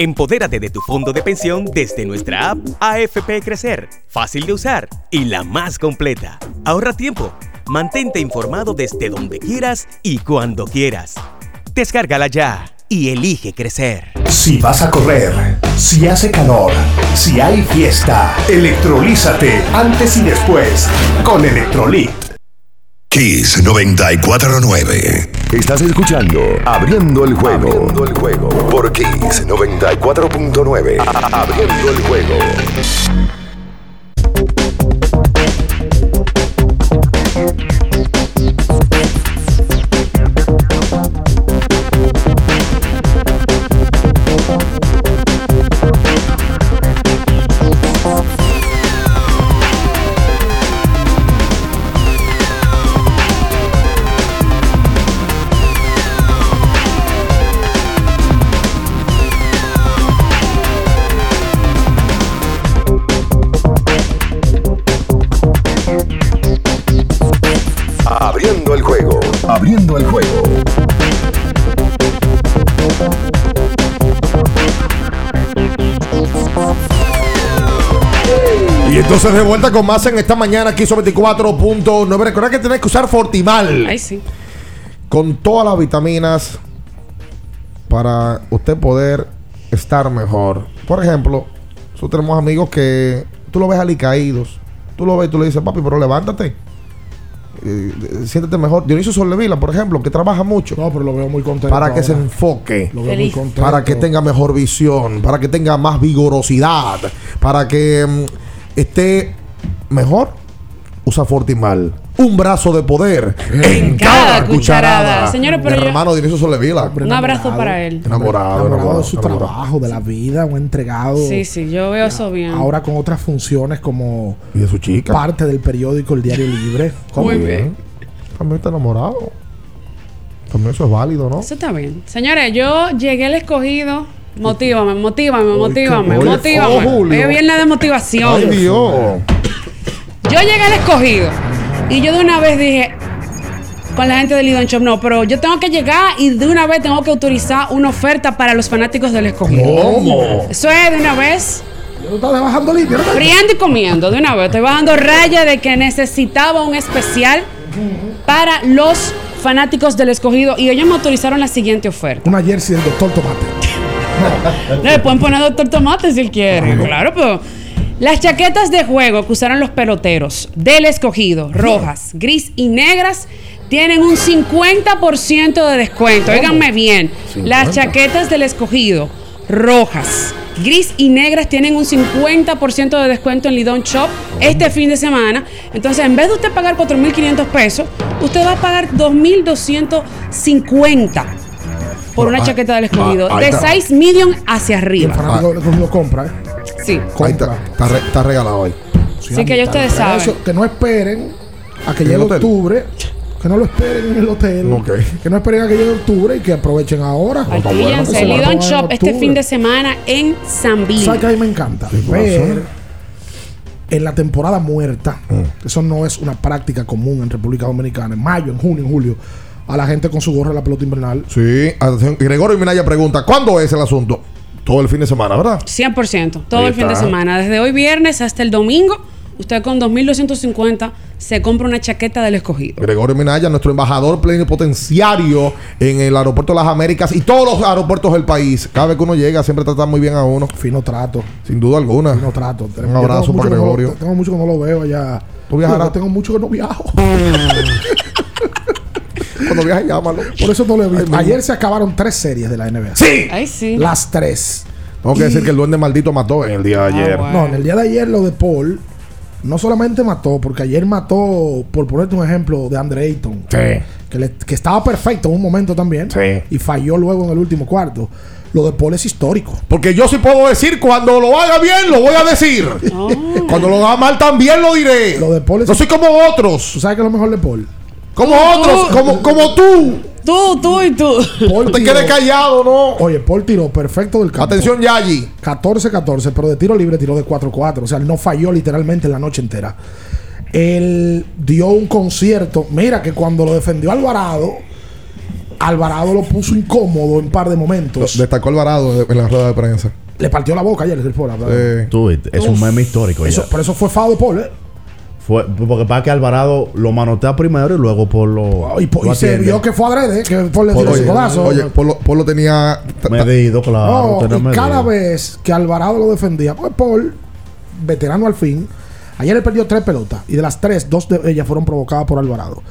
Empodérate de tu fondo de pensión desde nuestra app AFP Crecer, fácil de usar y la más completa. Ahorra tiempo, mantente informado desde donde quieras y cuando quieras. Descárgala ya y elige crecer. Si vas a correr, si hace calor, si hay fiesta, electrolízate antes y después con Electrolit. Kiss 949. Estás escuchando Abriendo el juego. Abriendo el juego. Por Kiss 94.9. Abriendo el juego. Entonces de vuelta con más en esta mañana aquí sobre 24.9. Recuerda que tenés que usar Fortimal. Ay, sí. Con todas las vitaminas para usted poder estar mejor. Por ejemplo, nosotros tenemos amigos que tú lo ves alicaídos. Tú lo ves y tú le dices, papi, pero levántate. Eh, siéntete mejor. Dionisio Soldevila, por ejemplo, que trabaja mucho. No, pero lo veo muy contento. Para que se enfoque. Lo veo muy contento. Para que tenga mejor visión. Para que tenga más vigorosidad. Para que mm, esté mejor. Usa Fortimal. Un brazo de poder en, cada, cucharada. Señores, pero Mi yo- hermano Dionisio Soldevila. Un abrazo para él. Enamorado, enamorado de su enamorado. trabajo, de la vida, un entregado. Sí, sí, yo veo eso bien. Ahora con otras funciones como Y de su chica. parte del periódico El Diario Libre. Muy También. bien. También está enamorado. También eso es válido, ¿no? Eso está bien. Señores, yo llegué al escogido. Motívame, motívame, motívame, motívame. oh, es viernes de motivación. Ay, Dios. Yo llegué al escogido y yo de una vez dije con la gente del Lidon Shop, no, pero yo tengo que llegar y de una vez tengo que autorizar una oferta para los fanáticos del escogido. ¿Cómo? Eso es de una vez. Yo estaba bajando línea. ¿no? Friando y comiendo, de una vez. Estoy bajando raya de que necesitaba un especial para los fanáticos del escogido y ellos me autorizaron la siguiente oferta. Una jersey del doctor Tomate. Le pueden poner doctor tomate si él quiere. Claro, pero. Las chaquetas de juego que usaron los peloteros del escogido, rojas, gris y negras, tienen un 50% de descuento. Óiganme bien. Las 50. chaquetas del escogido, rojas, gris y negras, tienen un 50% de descuento en Lidon Shop este fin de semana. Entonces, en vez de usted pagar 4.500 pesos, usted va a pagar 2.250 por una Ah, chaqueta del escogido. ah, ahí de está. 6 medium hacia El arriba. fanático del escogido compra, ¿eh? Sí. Ahí está, está, re- está regalado hoy. Sí, que ya ustedes saben. eso, que no esperen a que ¿En el llegue hotel? octubre. Que no lo esperen en el hotel. Ok. Que no esperen a que llegue octubre y que aprovechen ahora. Fíjense, Se va a Lidon Shop este fin de semana en San Bill. ¿Sabes que a mí me encanta? Ver en la temporada muerta, Mm. eso no es una práctica común en República Dominicana, en mayo, en junio, en julio, a la gente con su gorra de la pelota invernal. Sí, atención. Gregorio Minaya pregunta: ¿cuándo es el asunto? Todo el fin de semana, ¿verdad? 100%, todo Ahí el fin de semana. Desde hoy viernes hasta el domingo, usted con 2.250 se compra una chaqueta del escogido. Gregorio Minaya, nuestro embajador plenipotenciario en el aeropuerto de las Américas y todos los aeropuertos del país. Cada vez que uno llega, siempre trata muy bien a uno. Fino trato. Sin duda alguna. Fino trato. Un abrazo para que no lo- Gregorio. tengo mucho que no lo veo allá. ¿Tú viajarás? Yo tengo mucho que no viajo. Cuando viajes, llámalo. Por eso no lo he visto. Ay, Ayer se acabaron tres series de la NBA. ¡Sí! Ay, sí. Las tres. Tengo que Y- decir que el duende maldito mató en el día de ayer. bueno. No, en el día de ayer lo de Paul no solamente mató, porque ayer mató, por ponerte un ejemplo, de Andre Ayton. Sí. Que, le- que estaba perfecto en un momento también. Sí. Y falló luego en el último cuarto. Lo de Paul es histórico. Porque yo sí puedo decir cuando lo haga bien, lo voy a decir. Cuando lo haga mal, también lo diré. Lo de Paul es No soy como otros. ¿Tú sabes qué es lo mejor de Paul? Como otros. Como, como tú. Tú, tú y tú. Paul No te tiró- quedes callado, ¿no? Oye, Paul tiró perfecto del campo. Atención, Yayi. 14-14, pero de tiro libre tiró de 4-4. O sea, él no falló literalmente en la noche entera. Él dio un concierto. Mira que cuando lo defendió Alvarado, Alvarado lo puso incómodo en un par de momentos. Destacó Alvarado en la rueda de prensa. Le partió la boca ayer el Paul. Eh, Tú, es un meme histórico. ya. Eso, pero eso fue FAO de Paul, ¿eh? Fue, porque para que Alvarado lo manotea primero y luego por lo. Y, lo y se vio que fue adrede, que Paul le dio codazo. oye, Polo, Polo tenía. Medido, claro. No, tenía y medido. cada vez que Alvarado lo defendía, pues Paul, veterano al fin, ayer él perdió tres pelotas y de las tres, dos de ellas fueron provocadas por Alvarado.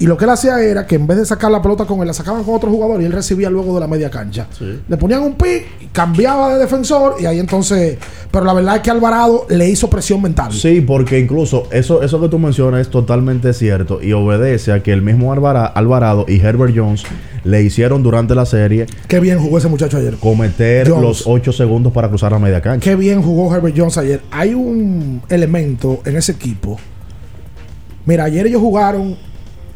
Y lo que él hacía era que en vez de sacar la pelota con él, la sacaban con otro jugador y él recibía luego de la media cancha. Le ponían un pick, cambiaba de defensor y ahí entonces. Pero la verdad es que Alvarado le hizo presión mental. Sí, porque incluso eso, eso que tú mencionas es totalmente cierto y obedece a que el mismo Alvara- Alvarado y Herbert Jones le hicieron durante la serie Qué bien jugó ese muchacho ayer. cometer Jones. los 8 segundos para cruzar la media cancha. Qué bien jugó Herbert Jones ayer. Hay un elemento en ese equipo. Mira, ayer ellos jugaron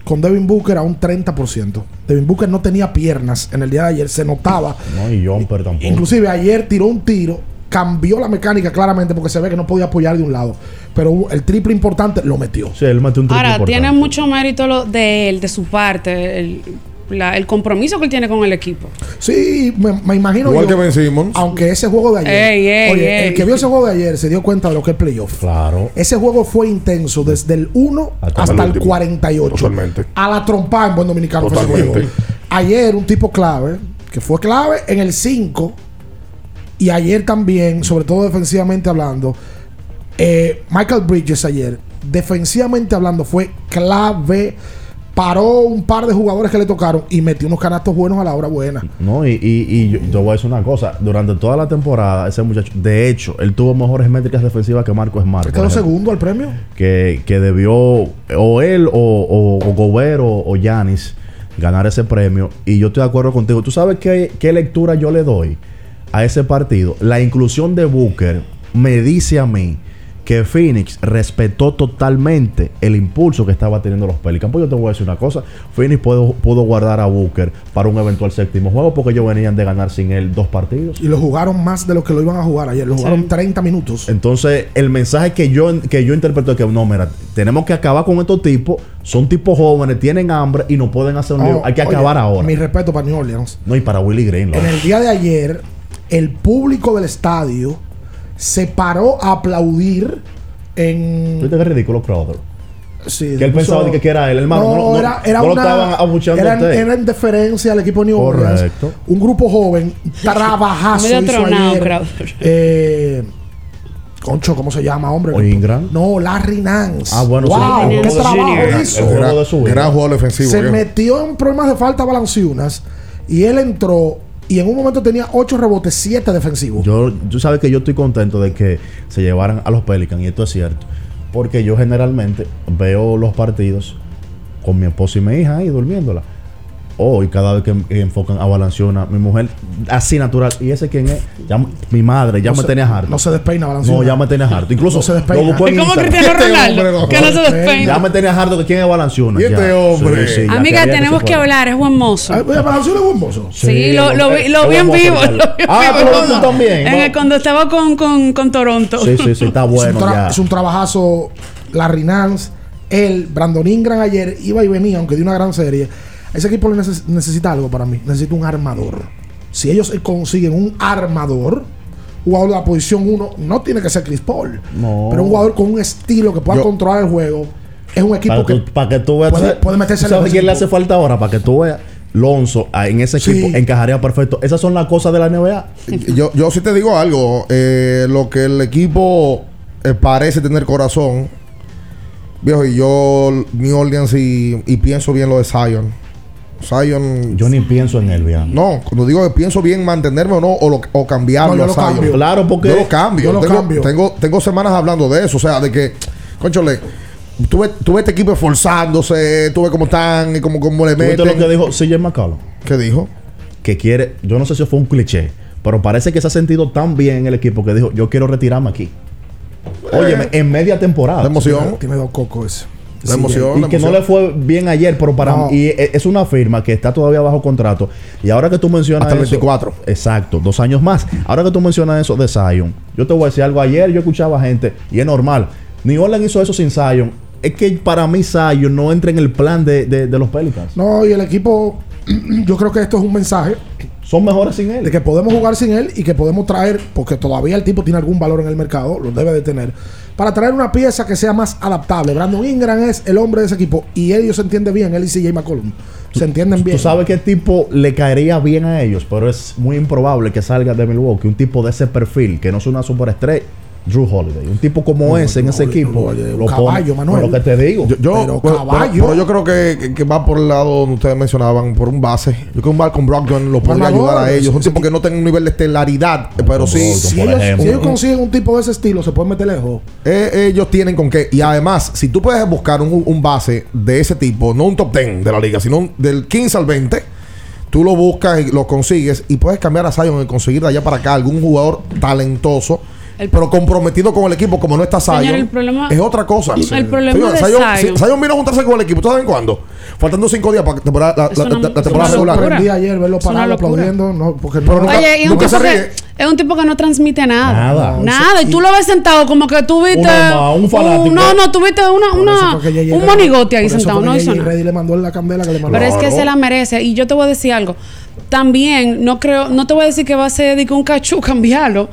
con Devin Booker a un 30%. Devin Booker no tenía piernas en el día de ayer, se notaba. No, y Jumper tampoco. Inclusive ayer tiró un tiro, cambió la mecánica claramente porque se ve que no podía apoyar de un lado. Pero el triple importante lo metió. Sí, él metió un triple Ahora, importante. tiene mucho mérito lo de él, de su parte, el la- el compromiso que él tiene con el equipo. Sí, me, me imagino Igual yo, que Ben Simmons. Aunque ese juego de ayer. Ey, ey, oye, ey. el que vio ese juego de ayer se dio cuenta de lo que es playoff. Claro. Ese juego fue intenso desde el 1 Hasta hasta, el el último. 48. Totalmente. A la trompa en buen dominicano Totalmente. juego. Ayer un tipo clave, que fue clave en el 5. Y ayer también, sobre todo defensivamente hablando, eh, Michael Bridges ayer, defensivamente hablando, fue clave. Paró un par de jugadores que le tocaron y metió unos canastos buenos a la hora buena. No, y, y, y yo, yo voy a decir una cosa. Durante toda la temporada, ese muchacho, de hecho, él tuvo mejores métricas defensivas que Marco Smart. ¿Él por quedó segundo al premio? que, que debió o él o, o, o Gobert o, Giannis ganar ese premio. Y yo estoy de acuerdo contigo. ¿Tú sabes qué, qué lectura yo le doy a ese partido? La inclusión de Booker me dice a mí que Phoenix respetó totalmente el impulso que estaba teniendo los Pelicans. Pues yo te voy a decir una cosa. Phoenix pudo, pudo guardar a Booker para un eventual séptimo juego porque ellos venían de ganar sin él dos partidos. Y lo jugaron más de lo que lo iban a jugar ayer. Lo jugaron 30 minutos. Entonces, el mensaje que yo, que yo interpreto es que no, mira, tenemos que acabar con estos tipos. Son tipos jóvenes, tienen hambre y no pueden hacer un lío. Oh, Hay que oye, acabar ahora. Mi respeto para New Orleans. No, y para Willie Green. En el día de ayer, el público del estadio se paró a aplaudir en. ¿Viste qué ridículo, Crowder? Sí, Que él puso- pensaba de que, era él, hermano. No, no, era, era no lo una- estaban abucheando a era, en- usted. era en deferencia al equipo de New Orleans. Correcto. Un grupo joven, trabajazo Medio hizo tronado, ayer. Crowder. Eh, Concho, ¿cómo se llama, hombre? ¿O Ingram? No, Larry Nance. Ah, bueno, sí, wow, el qué trabajo hizo. El vida. Gran jugador defensivo. se viejo. metió en problemas de falta balanciunas y él entró y en un momento tenía 8 rebotes, 7 defensivos. Yo, tú sabes que yo estoy contento de que se llevaran a los Pelicans, y esto es cierto. Porque yo generalmente veo los partidos con mi esposa y mi hija ahí durmiéndola. Hoy, cada vez que, que enfocan a Balanciona, mi mujer, así natural. ¿Y ese quién es? Ya mi madre, ya No me se- tenía harto. No se despeina Balanciuna. No, ya me tenía harto. Incluso No se despeina. Es como Instagram. Cristiano Este Ronaldo, hombre no- que no se despeina. Ya me tenía harto de quién es Balanciona. ¿Y este ya. hombre? Sí, sí, ya Amiga, tenemos que hablar, es buen mozo. Ay, oye, Balanciuna es buen mozo. Sí, lo, lo vi, lo vi en buen vivo. mozo, lo vi en Ah, pero tú también, En el- cuando estaba con, con, con Toronto. Sí, sí, sí, está es, bueno ya. es un trabajazo. Larry Nance, él, Brandon Ingram ayer iba y venía, aunque dio una gran serie. Ese equipo le neces- necesita algo para mí. Necesita un armador. Si ellos consiguen un armador, jugador de la posición 1, no tiene que ser Chris Paul. No. Pero un jugador con un estilo que pueda Yo- controlar el juego. Es un equipo Para, que. para que tú veas. puede- ¿tú puede meterse en ¿Sabes el quién le equipo. hace falta ahora? Para que tú veas. Lonzo ah, en ese Sí. equipo encajaría perfecto. Esas son las cosas de la NBA. Yo, yo sí te digo algo. eh, lo que el equipo eh, parece tener corazón. Viejo, y yo, New Orleans, y, y pienso bien lo de Zion. Zion. Yo ni pienso en él, bien. No, cuando digo que pienso bien mantenerme o no, o, lo- o cambiarlo No, yo a lo Zion. cambio. Claro, porque. Yo lo cambio. Yo lo tengo, cambio. Tengo, tengo semanas hablando de eso. O sea, de que, conchole, tuve, tuve este equipo esforzándose, tuve como están y como, como le ¿Tú viste meten. lo que dijo CJ McCollum? ¿Qué dijo? Que quiere. Yo no sé si fue un cliché. Pero parece que se ha sentido tan bien en el equipo que dijo: Yo quiero retirarme aquí. Óyeme, en media temporada. La emoción. Tiene dos cocos ese. La emoción. Y la que no le fue bien ayer, pero para No. y e- es una firma que está todavía bajo contrato. Y ahora que tú mencionas Hasta el eso- 24. Exacto, dos años más. Ahora que tú mencionas eso de Zion, yo te voy a decir algo. Ayer yo escuchaba gente, y es normal. New Orleans hizo eso sin Zion. Es que para mí Zion no entra en el plan de, de- de los Pelicans. No, y el equipo, yo creo que esto es un mensaje Son mejores sin de él. que podemos jugar sin él y que podemos traer, porque todavía el tipo tiene algún valor en el mercado, lo debe de tener, para traer una pieza que sea más adaptable. Brandon Ingram es el hombre de ese equipo y ellos se entienden bien, él y CJ McCollum. Se entienden bien. Tú sabes qué tipo le caería bien a ellos, pero es muy improbable que salga de Milwaukee. Un tipo de ese perfil, que no es una superestrella. Drew Holiday. Un tipo como No, ese en ese equipo. Lo un caballo, pone- Manuel. Por lo que te digo. Yo, yo- Pero pero, caballo. pero- pero yo creo que, que- que va por el lado donde ustedes mencionaban, por un base. Yo creo que un Malcolm Brogdon lo podría ayudar a ellos. Un tipo que no tenga un nivel de estelaridad, pero sí. Brogdon. si, ellos, si ellos consiguen un tipo de ese estilo, se pueden meter lejos. eh, ellos tienen con qué. Y además, si tú puedes buscar un, un base de ese tipo, no un top 10 de la liga, sino del 15 al 20, tú lo buscas y lo consigues y puedes cambiar a Zion y conseguir de allá para acá algún jugador talentoso. El- pero comprometido con el equipo, como no está Zion, es otra cosa. El problema Señor, de Zion, Zion- si- Zion vino a juntarse con el equipo, ¿tú sabes cuándo? Faltando cinco días para la temporada, la, Es la- una- la- la temporada regular. locura. Sorprendí ayer verlo parado aplaudiendo. No, porque Pero no, nunca- Oye, y un nunca tipo se ríe. Es un tipo que no transmite nada. Nada. Nada. Y tú lo ves sentado como que tuviste. Un fanático. no, no, tuviste una, una, un Reddy- monigote ahí sentado. No hizo nada. Reddy le mandó la candela que le mandó. Pero es que se la merece. Y yo te voy a decir algo. También, no creo, no te voy a decir que va a ser de que un cachú cambiarlo.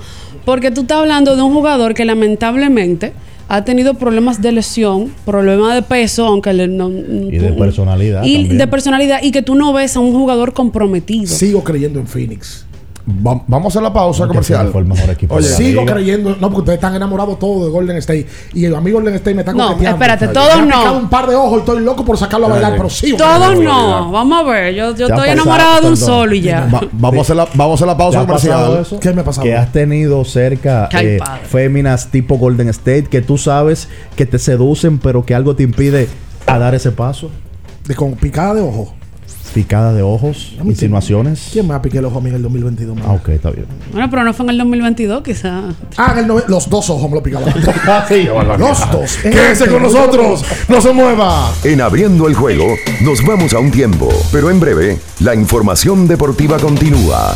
Porque tú estás hablando de un jugador que lamentablemente ha tenido problemas de lesión, problemas de peso, aunque le, no, Y de personalidad. y también. de personalidad y que tú no ves a un jugador comprometido. Sigo creyendo en Phoenix. Va- vamos a hacer la pausa Porque comercial. fue el mejor equipo Oye, de la Sigo liga. creyendo, no, porque ustedes están enamorados todos de Golden State. Y a mí Golden State me está No, espérate, Me todos no. picado un par de ojos y estoy loco por sacarlo a bailar, pero sigo. Todos no. Vamos a ver. Yo, yo ¿Te ha estoy pasado? enamorada de un solo y ya. Va- vamos, a hacer la, vamos a la ¿Te pausa comercial. ¿Qué me ha pasado? Que has tenido cerca eh, féminas tipo Golden State que tú sabes que te seducen, pero que algo te impide a dar ese paso. De con picada de ojo. Picada de ojos, insinuaciones. ¿Quién me ha picado el ojo a mí en el 2022? man? Ah, ok, está bien. Bueno, pero no fue en el 2022, quizá. Ah, en el nove- los dos ojos me lo picaban. los dos. Quédese con nosotros. No se mueva. En Abriendo el Juego nos vamos a un tiempo, pero en breve la información deportiva continúa.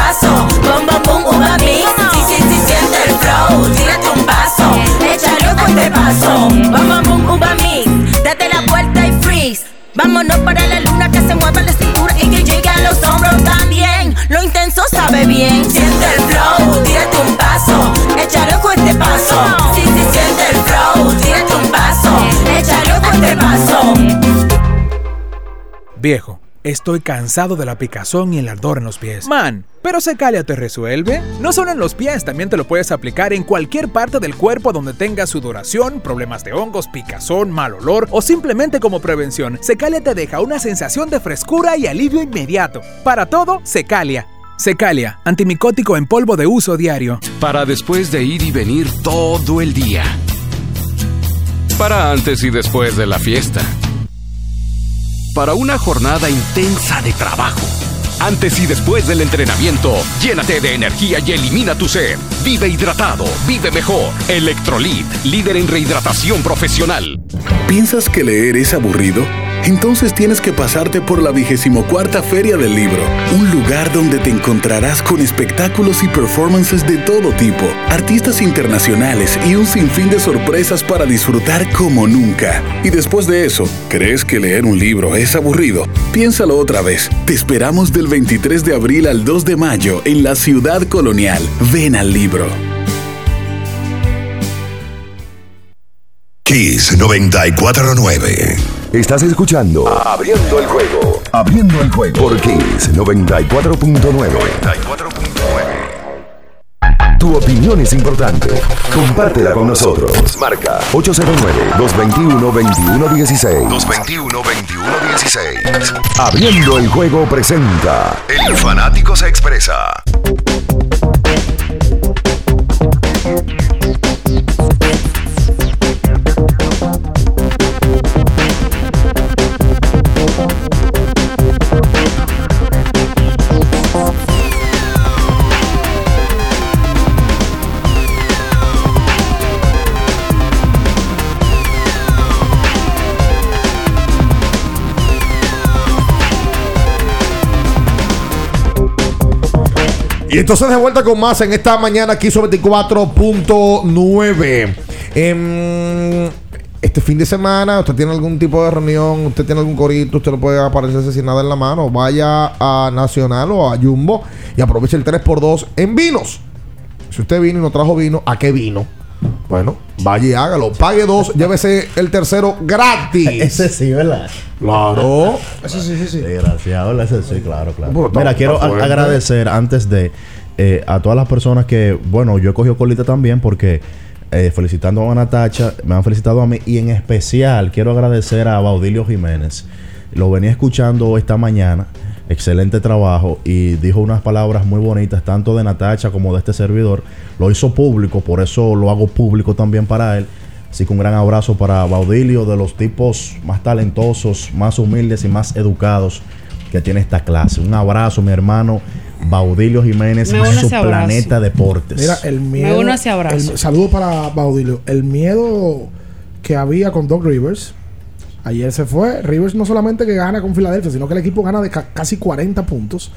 flow, tírate un paso, échale un fuerte paso, bom, bom, bom, uva mix. Date la vuelta y freeze. Vámonos para la luna que se mueva la cintura y que llegue a los hombros también. Lo intenso sabe bien. Siente el flow, tírate un paso, échale un fuerte paso. Sí, sí, siente el flow, tírate un paso, échale un fuerte paso. Viejo, estoy cansado de la picazón y el ardor en los pies. Man, pero Secalia te resuelve. No solo en los pies, también te lo puedes aplicar en cualquier parte del cuerpo donde tengas sudoración, problemas de hongos, picazón, mal olor o simplemente como prevención. Secalia te deja una sensación de frescura y alivio inmediato. Para todo, Secalia. Secalia, antimicótico en polvo de uso diario. Para después de ir y venir todo el día. Para antes y después de la fiesta. Para una jornada intensa de trabajo. Antes y después del entrenamiento, llénate de energía y elimina tu sed. Vive hidratado, vive mejor. Electrolit, líder en rehidratación profesional. ¿Piensas que leer es aburrido? Entonces tienes que pasarte por la 24 Feria del Libro, un lugar donde te encontrarás con espectáculos y performances de todo tipo, artistas internacionales y un sinfín de sorpresas para disfrutar como nunca. Y después de eso, ¿crees que leer un libro es aburrido? Piénsalo otra vez. Te esperamos del 23 de abril al 2 de mayo en la ciudad colonial. Ven al libro. Kiss 949. Estás escuchando Abriendo el juego. Abriendo el juego por Kiss 94.9. Tu opinión es importante. Compártela con nosotros. Marca 809-221-2116. 221-2116. Abriendo el juego presenta. El fanático se expresa. Y entonces de vuelta con más en esta mañana aquí sobre 24.9. Em, este fin de semana, usted tiene algún tipo de reunión, usted tiene algún corito, usted no puede aparecerse sin nada en la mano. Vaya a Nacional o a Jumbo y aproveche el 3x2 en vinos. Si usted vino y no trajo vino, ¿a qué vino? Bueno, vaya y hágalo. Pague dos, llévese el tercero gratis. Ese sí, ¿verdad? Claro. Eso sí, sí, sí. Desgraciado, ese sí, claro, claro. Bueno, Mira, quiero agradecer antes de eh, a todas las personas que, bueno, yo he cogido colita también porque eh, felicitando a Natacha, me han felicitado a mí y en especial quiero agradecer a Baudilio Jiménez. Lo venía escuchando esta mañana, excelente trabajo y dijo unas palabras muy bonitas, tanto de Natacha como de este servidor. Lo hizo público, por eso lo hago público también para él. Así que un gran abrazo para Baudilio, de los tipos más talentosos, más humildes y más educados que tiene esta clase. Un abrazo, mi hermano Baudilio Jiménez uno su. Planeta Deportes. Mira, el miedo. uno ese abrazo. el- saludo para Baudilio. El miedo que había con Doc Rivers. Ayer se fue. Rivers no solamente que gana con Filadelfia, sino que el equipo gana de ca- casi 40 puntos.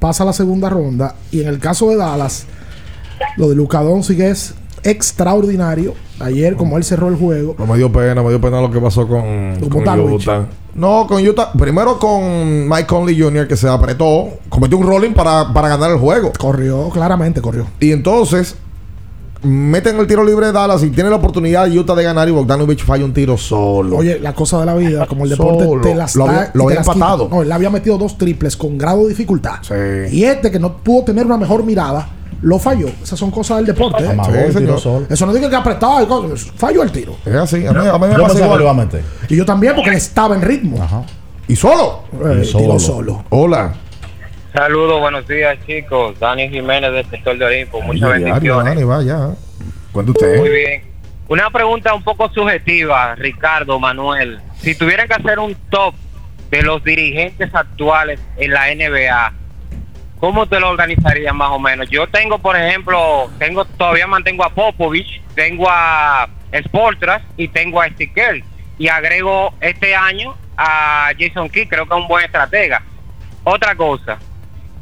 Pasa a la segunda ronda. Y en el caso de Dallas, lo de Luka Doncic es extraordinario. Ayer, como él cerró el juego, No me dio pena, me dio pena lo que pasó con, Con. Utah. No, con Utah. Primero con Mike Conley Jr., que se apretó, cometió un rolling para, para ganar el juego. corrió, claramente corrió. Y entonces, meten el tiro libre de Dallas y tiene la oportunidad Utah de ganar y Bogdanovich falla un tiro solo. Oye, la cosa de la vida, como el deporte Solo. te las Lo había- lo había las quita. empatado. No, él había metido dos triples con grado de dificultad. Sí. Y este que no pudo tener una mejor mirada, lo falló. Esas son cosas del deporte. ¿eh? Amagó Sí, tiro solo. Eso no digo que apretaba el falló el tiro. Es así. A mí, a mí me Yo pasa igual. lo iba a meter. Y yo también, porque él estaba en ritmo. Ajá. ¿Y solo? Eh, Y solo. solo. Hola. Saludos, buenos días chicos. Dani Jiménez del sector de Olimpo. Muchas Diario, bendiciones. Dani, vaya. Cuenta usted. Muy bien. Una pregunta un poco subjetiva, Ricardo, Manuel. Si tuvieran que hacer un top de los dirigentes actuales en la NBA, ¿cómo te lo organizarían más o menos? Yo tengo, por ejemplo, tengo todavía mantengo a Popovich, tengo a Sportras y tengo a Steve Kerr. Y agrego este año a Jason Kidd, creo que es un buen estratega. Otra cosa,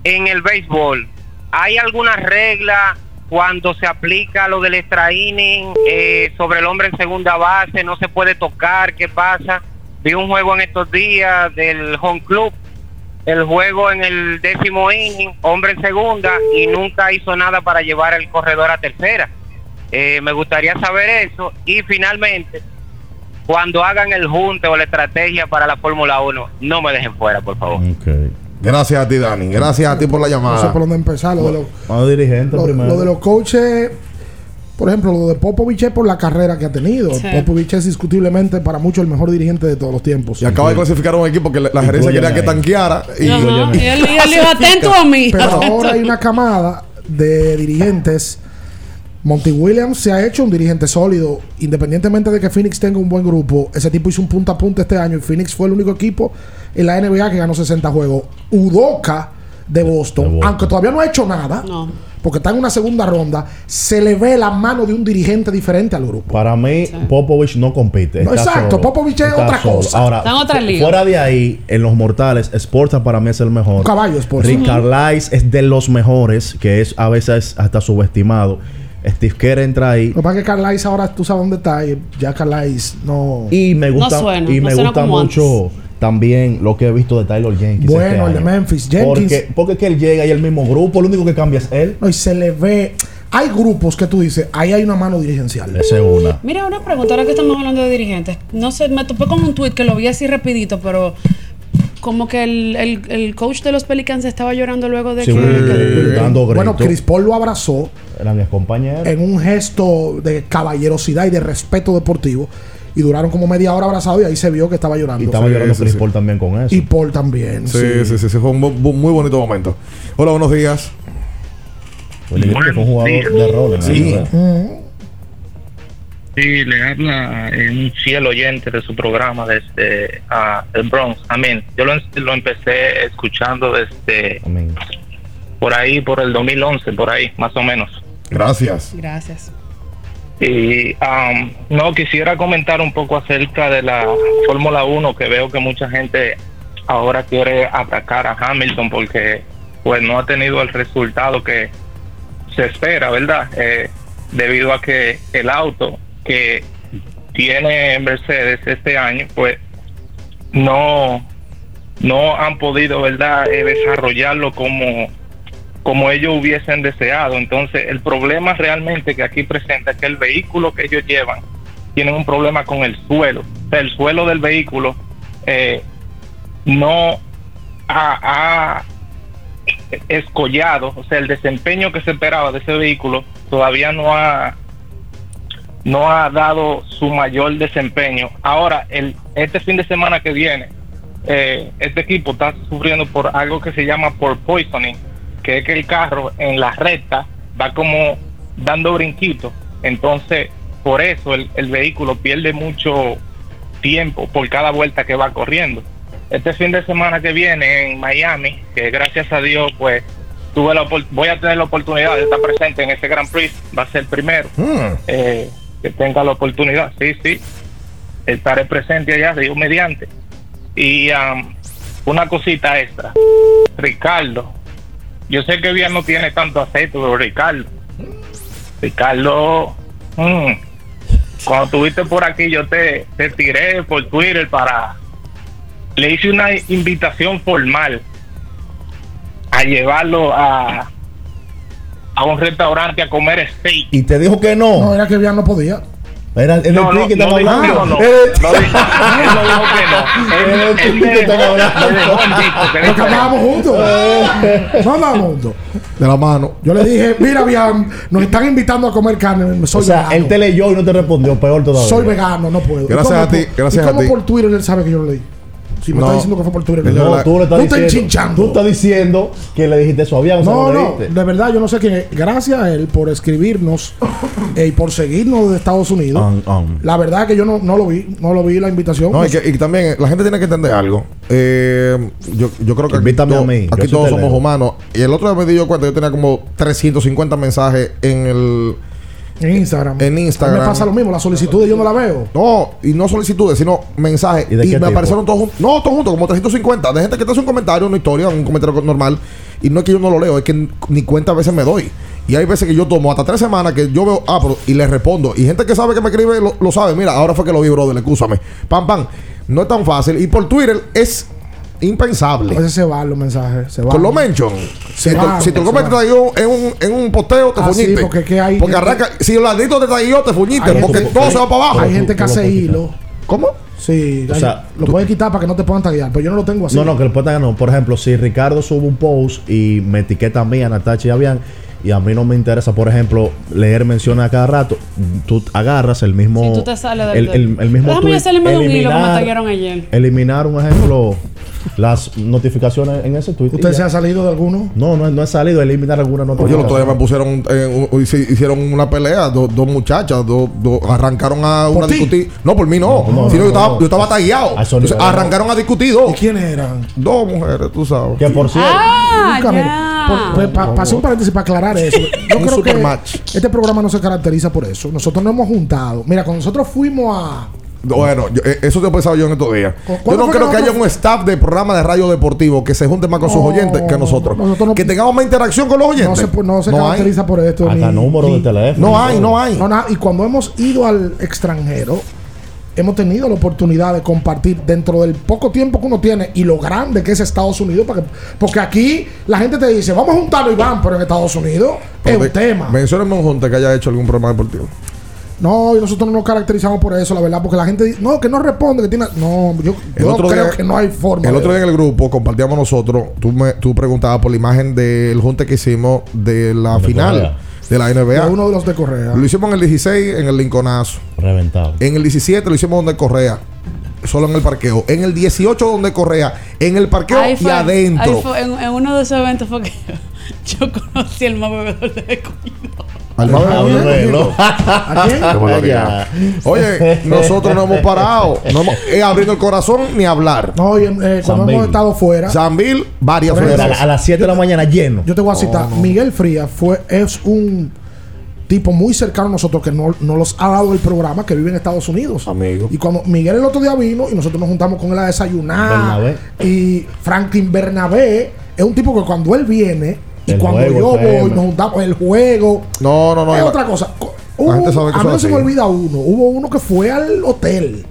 en el béisbol, ¿hay alguna regla cuando se aplica lo del extra inning eh, sobre el hombre en segunda base? ¿No se puede tocar? ¿Qué pasa? Vi un juego en estos días del home club, el juego en el décimo inning, hombre en segunda, y nunca hizo nada para llevar el corredor a tercera. Eh, me gustaría saber eso. Y finalmente, cuando hagan el junte o la estrategia para la Fórmula 1, no me dejen fuera, por favor. Gracias a ti, Dani. Gracias a ti por la No sé llamada. por dónde empezar. Lo de los, Vamos lo, primero. lo de los coaches, por ejemplo, lo de Popovich es por la carrera que ha tenido. Sí. Popovich es discutiblemente para muchos el mejor dirigente de todos los tiempos. Y acaba de clasificar a un equipo que la gerencia quería que tanqueara. Y él, y él dijo, atento a mí. Pero ahora hay mí". una camada de dirigentes. Monty Williams se ha hecho un dirigente sólido. Independientemente de que Phoenix tenga un buen grupo, ese tipo hizo un punta a punta este año y Phoenix fue el único equipo en la NBA que ganó 60 juegos. Udoka de Boston, De Boston. aunque todavía no ha hecho nada, No. porque está en una segunda ronda, se le ve la mano de un dirigente diferente al grupo. Para mí, Popovich no compite. No, exacto, solo. Popovich es Está otra solo. cosa. Ahora, Está en otra liga. fuera de ahí, en los mortales, Sporza para mí es el mejor. Un caballo, Sporza. Rick Carlisle es de los mejores, que es a veces hasta subestimado. Steve Kerr entra ahí. Lo que pasa es que Carlisle ahora tú sabes dónde está y ya Carlisle no... Y me gusta, suena, y no me suena gusta como mucho también lo que he visto de Tyler Jenkins. Bueno, este el de. Memphis, Jenkins. Porque, porque es que él llega y el mismo grupo, lo único que cambia es él. No, y se le ve... Hay grupos que tú dices, ahí hay una mano dirigencial. Esa es una. Mira, una pregunta, ahora que estamos hablando de dirigentes. No sé, me topé con un tweet que lo vi así rapidito, pero como que el, el, el coach de los Pelicans estaba llorando luego de Sí, que... dando Bueno. Chris Paul lo abrazó Eran mis compañeros. en un gesto de caballerosidad y de respeto deportivo. Y duraron como media hora abrazados y ahí se vio que estaba llorando. Y estaba Sí, llorando sí, Chris sí. Paul también con eso. Y Paul también. Sí, sí, sí, sí, Fue un muy bonito momento. Hola, buenos días. Oye, yo creo que fue un jugador de rol. en Sí. Sí, le habla un fiel oyente de su programa desde ah, el Bronx. Amén. Yo lo, lo empecé escuchando desde Amén. por ahí, por el 2011, por ahí, más o menos. Gracias. Gracias. Y am, no, quisiera comentar un poco acerca de la Fórmula 1, que veo que mucha gente ahora quiere atacar a Hamilton porque pues no ha tenido el resultado que se espera, ¿verdad? Eh, debido a que el auto que tiene Mercedes este año, pues no, no han podido, ¿verdad?, eh, desarrollarlo como, como ellos hubiesen deseado. Entonces, el problema realmente que aquí presenta es que el vehículo que ellos llevan tiene un problema con el suelo. El suelo del vehículo eh, no ha, ha escollado, o sea, el desempeño que se esperaba de ese vehículo todavía no ha no ha dado su mayor desempeño. Ahora, el, este fin de semana que viene, eh, este equipo está sufriendo por algo que se llama por poisoning, que es que el carro en la recta va como dando brinquitos. Entonces, por eso el, el vehículo pierde mucho tiempo por cada vuelta que va corriendo. Este fin de semana que viene en Miami, que gracias a Dios, pues tuve la, voy a tener la oportunidad de estar presente en ese Grand Prix, va a ser el primero eh, que tenga la oportunidad. Sí, sí, estaré presente allá, Dios mediante. Y am, una cosita extra, Ricardo, yo sé que bien no tiene tanto aceite, pero Ricardo, Ricardo, mm, cuando estuviste por aquí yo te, te tiré por Twitter para le hice una invitación formal a llevarlo a a un restaurante a comer steak. Y te dijo que no. No, era que bien no podía. Era el No, no, que no estaba dijo que hablando. no, no. No él no dijo que no. Él- él que estaba hablando. Porque andábamos juntos. No andábamos juntos. De la mano. Yo le dije, mira, bien, nos están invitando a comer carne. Soy o sea, vegano. él te leyó y no te respondió. Peor todavía. Soy vegano, no puedo. ¿Y Gracias cómo a ti, gracias ¿y a cómo ti. por Twitter él sabe que yo lo leí? Si me No. está diciendo que fue por Twitter. que No, tú le estás Tú estás diciendo. enchinchando. Tú estás diciendo que le dijiste eso a Fabián. o sea, No, no, dijiste. de verdad yo no sé quién es. Gracias a él por escribirnos eh, y por seguirnos de Estados Unidos. Um, um. La verdad es que yo no, no lo vi, no lo vi la invitación. No, y, que, y también la gente tiene que entender algo. Eh, yo, yo creo que aquí, Invítame a mí, aquí todos somos humanos. Y el otro día me di yo cuenta, yo tenía como 350 mensajes en el en Instagram. en Instagram. Me pasa lo mismo, la solicitud yo no la veo. No, y no solicitudes, sino mensajes. ¿Y Y, qué me tipo? aparecieron todos juntos. No, todos juntos, como 350. De gente que te hace un comentario, una historia, un comentario normal. Y no es que yo no lo leo, es que ni cuenta a veces me doy. Y hay veces que yo tomo hasta tres semanas que yo veo, ah, pero, y le respondo. Y gente que sabe que me escribe lo, lo sabe. Mira, ahora fue que lo vi, brother, excúsame. Pam, pam. No es tan fácil. Y por Twitter es A impensable. veces se van los mensajes. Se van. Con los mention. Si, Se te- van, si te lo se comentes van. en un, en un posteo, te Ah, sí, porque que hay- Porque arranca. Si el ladrito te traigo, te fuñiste. Hay Porque gente- todo se va para abajo. Hay gente que tú lo hace hilo. ¿Cómo? Sí, O sea, lo puedes quitar para que no te puedan taguear, pero yo no lo tengo así. No, no, que el poeta no. Por ejemplo, si Ricardo sube un post y me etiqueta a mí, a Natacha y a Bian, y a mí no me interesa, por ejemplo, leer menciones a cada rato, tú agarras el mismo. Tú te sales del- el, el, el mismo. Déjame tweet, salirme de un hilo que me eliminar- taguearon ayer. Eliminar, un ejemplo, las notificaciones en ese tweet. ¿Usted se ha salido de alguno? No, no, no he salido. Eliminar alguna Oye, notificación. los otro día me pusieron, eh, un- hicieron una pelea, do- dos muchachas, dos, dos- arrancaron a ¿Por una ti? discutir. No, por mí no. No, no, yo estaba, no. yo estaba tagueado. Entonces, arrancaron a discutir dos. ¿Y quiénes eran? Dos mujeres, tú sabes. Que por cierto. Ah, ya. por- pues, pa- un paréntesis para aclarar eso. Yo creo que supermatch. este programa no se caracteriza por eso. Nosotros no hemos juntado. Mira, cuando nosotros fuimos a. Bueno, yo- eh, eso te he pensado yo en estos días. ¿Cu- Yo no creo que que haya un staff de programa de radio deportivo que se junte más con sus oyentes que nosotros. nosotros no- que tengamos más interacción con los oyentes. No se, no se hay. caracteriza por esto. Hasta ni- número de teléfono. No hay, no hay. No, nada. Y cuando hemos ido al extranjero, hemos tenido la oportunidad de compartir dentro del poco tiempo que uno tiene y lo grande que es Estados Unidos. Para que- porque aquí la gente te dice, vamos a juntarlo y van, pero en Estados Unidos es un tema. Menciónenme un junte que haya hecho algún programa deportivo. No, y nosotros no nos caracterizamos por eso, la verdad, porque la gente dice, no, que no responde, que tiene. No, yo, El yo otro creo día- que no hay forma. El otro día en el grupo compartíamos nosotros, tú, me, tú preguntabas por la imagen del junte que hicimos de la final. De la de NBA. uno de los de Correa. Lo hicimos en el 16 en el Lincolnazo. Reventado. En el 17 lo hicimos donde Correa. Solo en el parqueo. En el 18 donde Correa. En el parqueo Ahí y adentro. ahí fue- en, en uno de esos eventos fue que yo conocí al más bebedor de escogido. Al más Ah, bebedor. un reloj. ¿A quién? Oye, nosotros no hemos parado. No hemos, eh, abriendo el corazón ni hablar. No, y, eh, cuando hemos estado fuera, Sanville, varias a, veces. a las 7 de la mañana lleno. yo te voy a citar. Miguel Frías fue, es un tipo muy cercano a nosotros que no, no los ha dado el programa que vive en Estados Unidos. Amigo. Y cuando Miguel el otro día vino y nosotros nos juntamos con él a desayunar. Bernabé. Y Franklin Bernabé es un tipo que cuando él viene y El cuando juego, yo voy, nos juntamos, el juego. No, no, no. es otra cosa. Hubo- a mí no se me olvida uno. Hubo uno que fue al hotel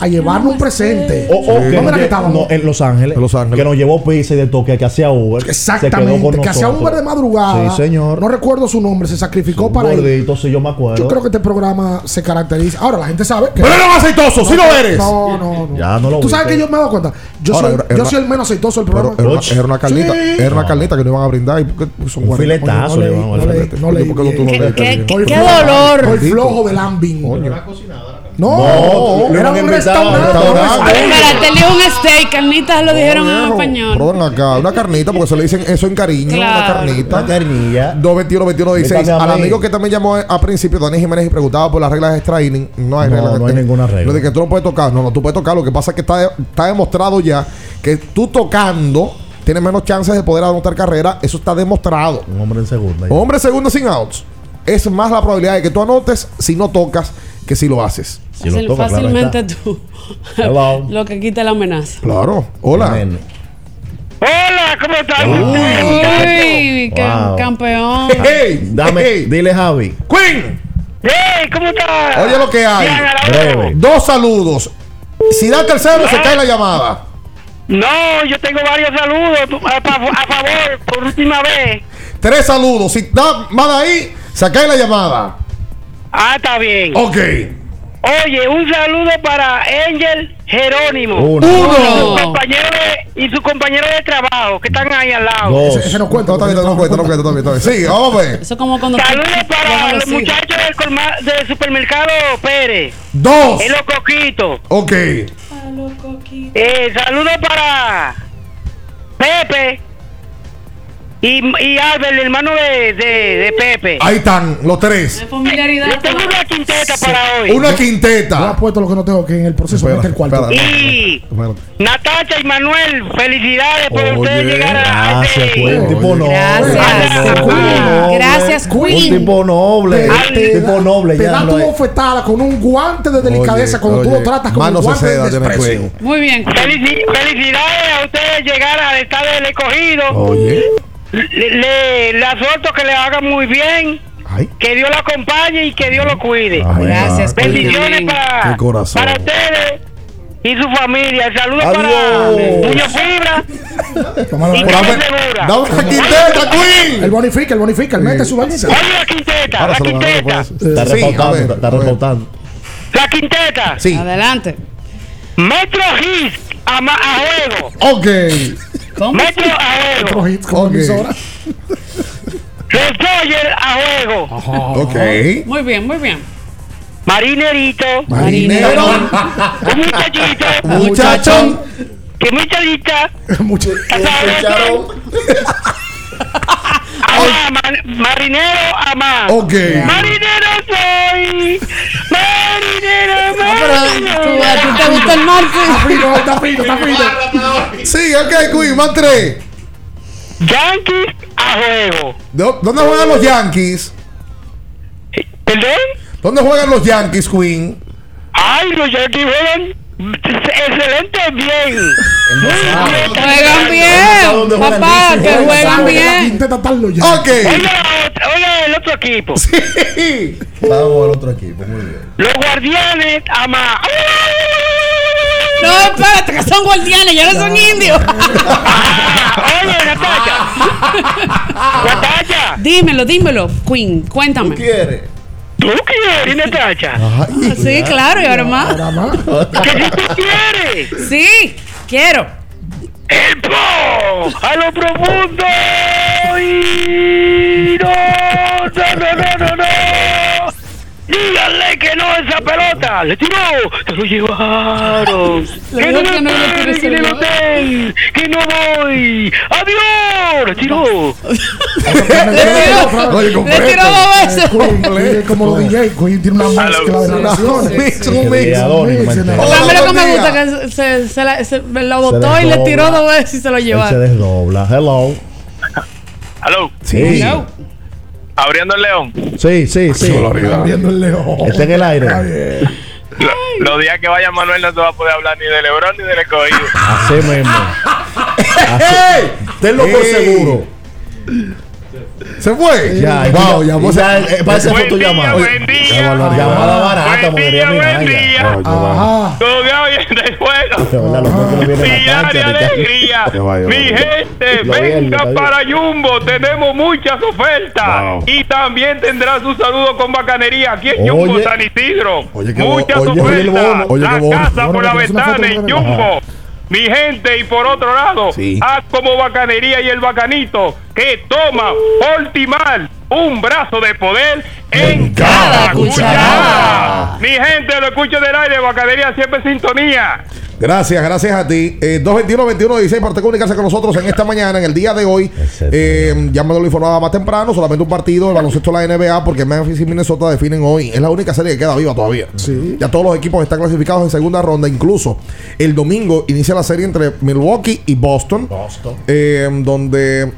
a llevarnos un presente. O, ¿Dónde era que estábamos? no, en Los Ángeles, En Los Ángeles. Que nos llevó pizza y de toque que hacía Uber. Exactamente, que hacía. Uber de madrugada. Sí, señor. No recuerdo su nombre, se sacrificó para ir. Gordito, sí, yo me acuerdo. Yo creo que este programa se caracteriza. Ahora la gente sabe que. Pero eres aceitoso, sí lo eres. No, no, no. Ya no lo Tú sabes que yo me he dado cuenta. Yo, Ahora, soy, era- yo era- soy el menos aceitoso del Pero programa. era, era una carnita, Sí. era una carnita que no iban a brindar. ¿Y son Un 40? filetazo no leí, no no leí. ¿Por qué no dolor? Estoy flojo del ambing. No, No, era un restaurante. Espérate, dijo un steak, carnitas lo dijeron en español. Ven acá, una carnita, porque se le dicen eso en cariño, una Claro. carnita. Una carnilla. 221 21 16 Métame a Al amigo que también llamó a principio, Dani Jiménez, y preguntaba por las reglas de extra inning. No hay No, reglas. no hay ninguna regla. Lo de que tú no puedes tocar. No, no, tú puedes tocar. Lo que pasa es que está, está demostrado ya que tú tocando tienes menos chances de poder anotar carrera. Eso está demostrado. Un hombre en segunda. Hombre segundo sin outs. Es más la probabilidad de que tú anotes si no tocas que si lo haces. Si Fácil- toca, fácilmente tú. Hello. lo que quita la amenaza. Claro. Hola. Hola, ¿cómo? Uy, Wow. campeón. Hey, Dame, hey, dile Javi. Queen. Hey, ¿cómo estás? Oye lo que hay. Breve. Dos saludos. Si da tercero, se cae la llamada. No, yo tengo varios saludos a, favor por última vez. Tres saludos. Si da más ahí, se cae la llamada. Ah, está bien. Ok. Oye, un saludo para Angel Jerónimo. Uno. Y Uno. su compañero de, y su compañero de trabajo que están ahí al lado. Dos. Ese, ese no cuenta. No, bien, no cuenta, no cuenta, está bien. Sí, vamos a ver. Eso es como cuando Saludos para los muchachos del, colma- del supermercado Pérez. Dos. En los coquitos. Ok. Eh, saludos para Pepe y, y Albert, el hermano de, de, de Pepe. Ahí están los tres. De familiaridad. Yo tengo una quinteta para hoy. Una Yo quinteta. apuesto lo que no tengo que en el proceso Espera, mete el cuarto. espera. Y Espérate. Natacha y Manuel, felicidades por Oye, ustedes llegar a Gracias, este- Queen. Un tipo noble. Gracias. Un tipo noble. Gracias, Un Queen. tipo noble. Te, Un te tipo noble. te ya da tu bofetada con un guante de delicadeza cuando tú lo tratas con un guante de seda de tiene desprecio. Queen. Muy bien. Felici- felicidades a ustedes llegar al estado del escogido. Oye. Le, le, le que le hagan muy bien. Ay. Que Dios lo acompañe y que Dios lo cuide. Ay, Gracias, Bendiciones para, para ustedes y su familia. Saludos Adiós. para Muñoz Fibra y. Dame una quinteta, Queen. El bonifica, el bonifica, el mete su vainita. Oye, la quinteta, Ahora la quinteta, eso. Está Sí, reportando. Está, la quinteta. Sí. Adelante. Metro Hits a, a juego. Ok. Metro a juego. hits como Ok. emisora. Los Dodgers a juego. Ok. Muy bien, muy bien. Marinerito. Marinero. Un muchachito. Muchachón. Que muchachita. Mucho. Marinero amá. Ok. Marinero soy. Marinero, Pero tú, marinero. a ti te gusta el mar, Está Queen? fino, está fino, está fino. Sí, ok, Queen, van tres. Yankees a juego. ¿Dó- ¿Dónde juegan los Yankees? ¿Perdón? ¿Dónde juegan los Yankees, Queen? Ay, los Yankees juegan excelente bien. Muy bien. Juegan bien, papá, que juegan bien. Ok. Oiga el otro equipo. Sí. Vamos al otro equipo. Muy bien. Los guardianes ama. No, espérate, que son guardianes, ya no son indios. Oye, Natacha. Natacha. Dímelo, dímelo, Queen, cuéntame. ¿Quieres? ¿Tú quieres, Natacha? Ay, Sí, claro, y ahora más. Ahora más. Si tú quieres. Sí, quiero. El pro a lo profundo. Y no, no, no, no. Díganle que no a esa pelota. Le tiró. Se lo llevaron. Le que no me le tire en el hotel. Que no voy. Adiós. Le tiró. Le completo. tiró dos veces. Como los DJ, Queen tiene una mezcla de relaciones. mix, un mix. A mí lo que me gusta que se, se, la- se- lo botó Se y le desdobla. tiró dos veces y se lo Él se llevaron. desdobla. Hello. Aló. Sí. No. Abriendo el león. Sí, sí, sí. Viendo el león. Está en el aire. Está bien. Los días que vaya Manuel no se va a poder hablar ni de Lebron ni del escogido. Así mismo. ¡Ey! Tenlo por seguro. ¿Se fue? Ya, wow, ya, llamó ya, ese- eh, para esa Buen foto día, llamada. buen día. Llamada llamada barata, me diría mi Naya. Ajá. Todavía oyendo el juego. ¿Verdad? Los juegos no vienen a la Día cancha, de Ricardo. alegría. Mi gente, venga para Jumbo. Tenemos muchas ofertas. Wow. Y también tendrá su saludo con bacanería aquí en. Jumbo San Isidro. Muchas ofertas. la casa por la ventana en de- Jumbo. Mi gente, y por otro lado, Sí. haz como bacanería y el bacanito que toma Ultimal un brazo de poder en cada cucharada. Mi gente, lo escucho del aire, bacanería siempre sintonía. Gracias, gracias a ti. Eh, 221-21-16 para usted comunicarse con nosotros en esta mañana, en el día de hoy. Eh, ya me lo informaba más temprano, solamente un partido, el baloncesto de la NBA, porque Memphis y Minnesota definen hoy. Es la única serie que queda viva todavía. Ya todos los equipos están clasificados en segunda ronda. Incluso el domingo inicia la serie entre Milwaukee y Boston. eh, donde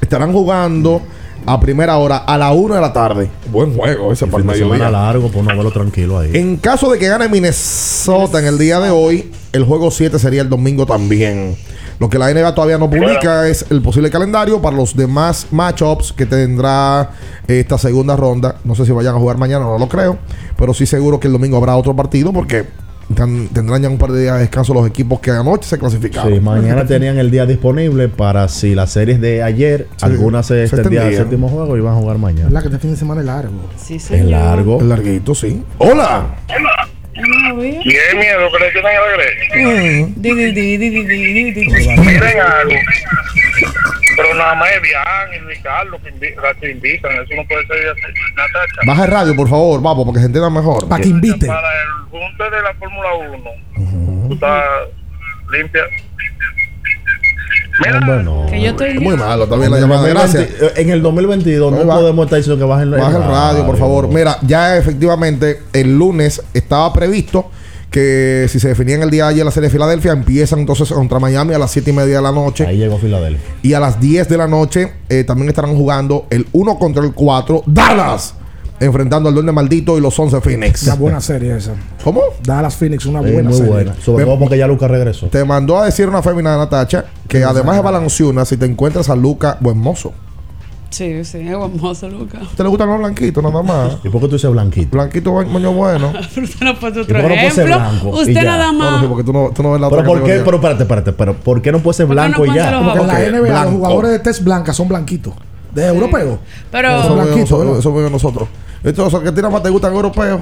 estarán jugando a primera hora a la una de la tarde. Buen juego ese para el mediodía. largo, por no verlo tranquilo ahí. En caso de que gane Minnesota en el día de hoy, el juego 7 sería el domingo también. Lo que la NBA todavía no publica es el posible calendario para los demás matchups que tendrá esta segunda ronda. No sé si vayan a jugar mañana, no lo creo. Pero sí seguro que el domingo habrá otro partido porque tendrán ya un par de días de descanso los equipos que anoche se clasificaron. Sí, mañana tenían el día disponible para si las series de ayer, algunas se se extendían al séptimo juego y van a jugar mañana. ¿Verdad que este fin de semana es largo? Sí, Es largo. Es larguito, sí. ¡Hola! Qué miedo que le tienen a la. Di, di, di, di, di, di, di. Miren algo. Pero nada más es Bian y Ricardo que, invi la que invitan. Eso no puede ser así. Natacha. Baja el radio, por favor, vamos, porque se entienda mejor. Para que invite. Para el junte de la Fórmula 1. Tú estás limpia. Hombre, no. Que yo estoy Muy malo, En la llamada. 2020 Gracias. En el 2022 no va. podemos estar diciendo que bajen el Baja el radio, por favor. Mira, ya efectivamente el lunes estaba previsto que si se definía en el día de ayer la serie de Filadelfia, empiezan entonces contra Miami a las 7 y media de la noche. Ahí llegó Filadelfia. Y a las 10 de la noche eh, también estarán jugando el 1 contra el 4, Dallas, enfrentando al Duende Maldito y los 11 Phoenix. Una buena serie esa. ¿Cómo? Dallas Phoenix, una Sí, buena muy serie. buena. Sobre todo porque ya Lucas regresó. Te mandó a decir una fémina Natacha que además de balanciuna, si te encuentras a Luca buen mozo. Sí, sí, es hermoso, Lucas. ¿Te le gustan los blanquitos nada más? ¿Y por qué tú dices blanquito? Blanquito, moño bueno. Pero usted no puede ¿Y otro por qué no puede ser ejemplo. Usted nada No, no, más. sí, porque tú no, tú no ves la Pero otra ¿por qué? Pero espérate, espérate. Pero ¿por qué no puede ser ¿Por qué no blanco y ya? Porque en la NBA los jugadores de test blanca son blanquitos. De europeos. Pero Eso blanquitos, nosotros, eso vemos nosotros. Estos son que tiran más te gustan europeos.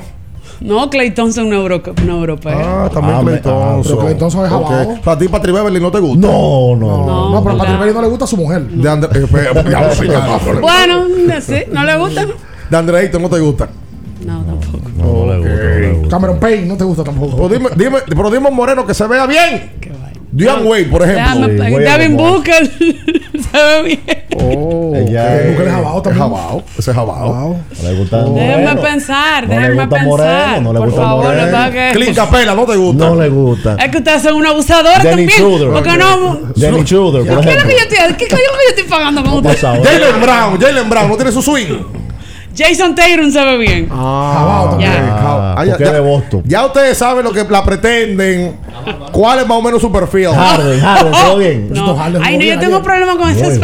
no, Clay Thompson no es euro- no europeo. Ah, también Ah, Clay me- ah, Thompson. pero Thompson es jabao. A ti, Patrick Beverly, no te gusta. No, no. No, no, pero a Patrick Beverly no le gusta a su mujer. De Andre, eh. Bueno, sí, ¿no le gusta? De Andre Ayton no te gusta. No, tampoco. No, no le gusta, no le gusta. Cameron Payne no te gusta tampoco. Pero dime, dime, pero dime un moreno que se vea bien. Qué. Diane Wade, por ejemplo. Sí, Devin Booker se ve bien. Oh, Ella es- es jabao Es también. jabao. Ese es jabao. No le gusta Déjenme moreno. pensar, No le déjenme gusta pensar. moreno, no le Por gusta favor, moreno. no tenga que- Clint Capela, ¿no te gusta? No le gusta. Es que ustedes son un abusador también. Schroeder. Porque no. Dennis Schroeder, por ¿Qué es lo que yo estoy, qué coño que yo estoy pagando con ustedes? Jalen Brown, Jalen Brown, ¿no tiene su swing? Jason Tatum se ve bien. Ah, también. Ah, Ah, ya- ya- de Boston. Ya ustedes saben lo que la pretenden. ¿Cuál es más o menos su perfil? Harden, Harden, todo bien. Esto No. Harden Ay, no, yo bien tengo problemas con ese.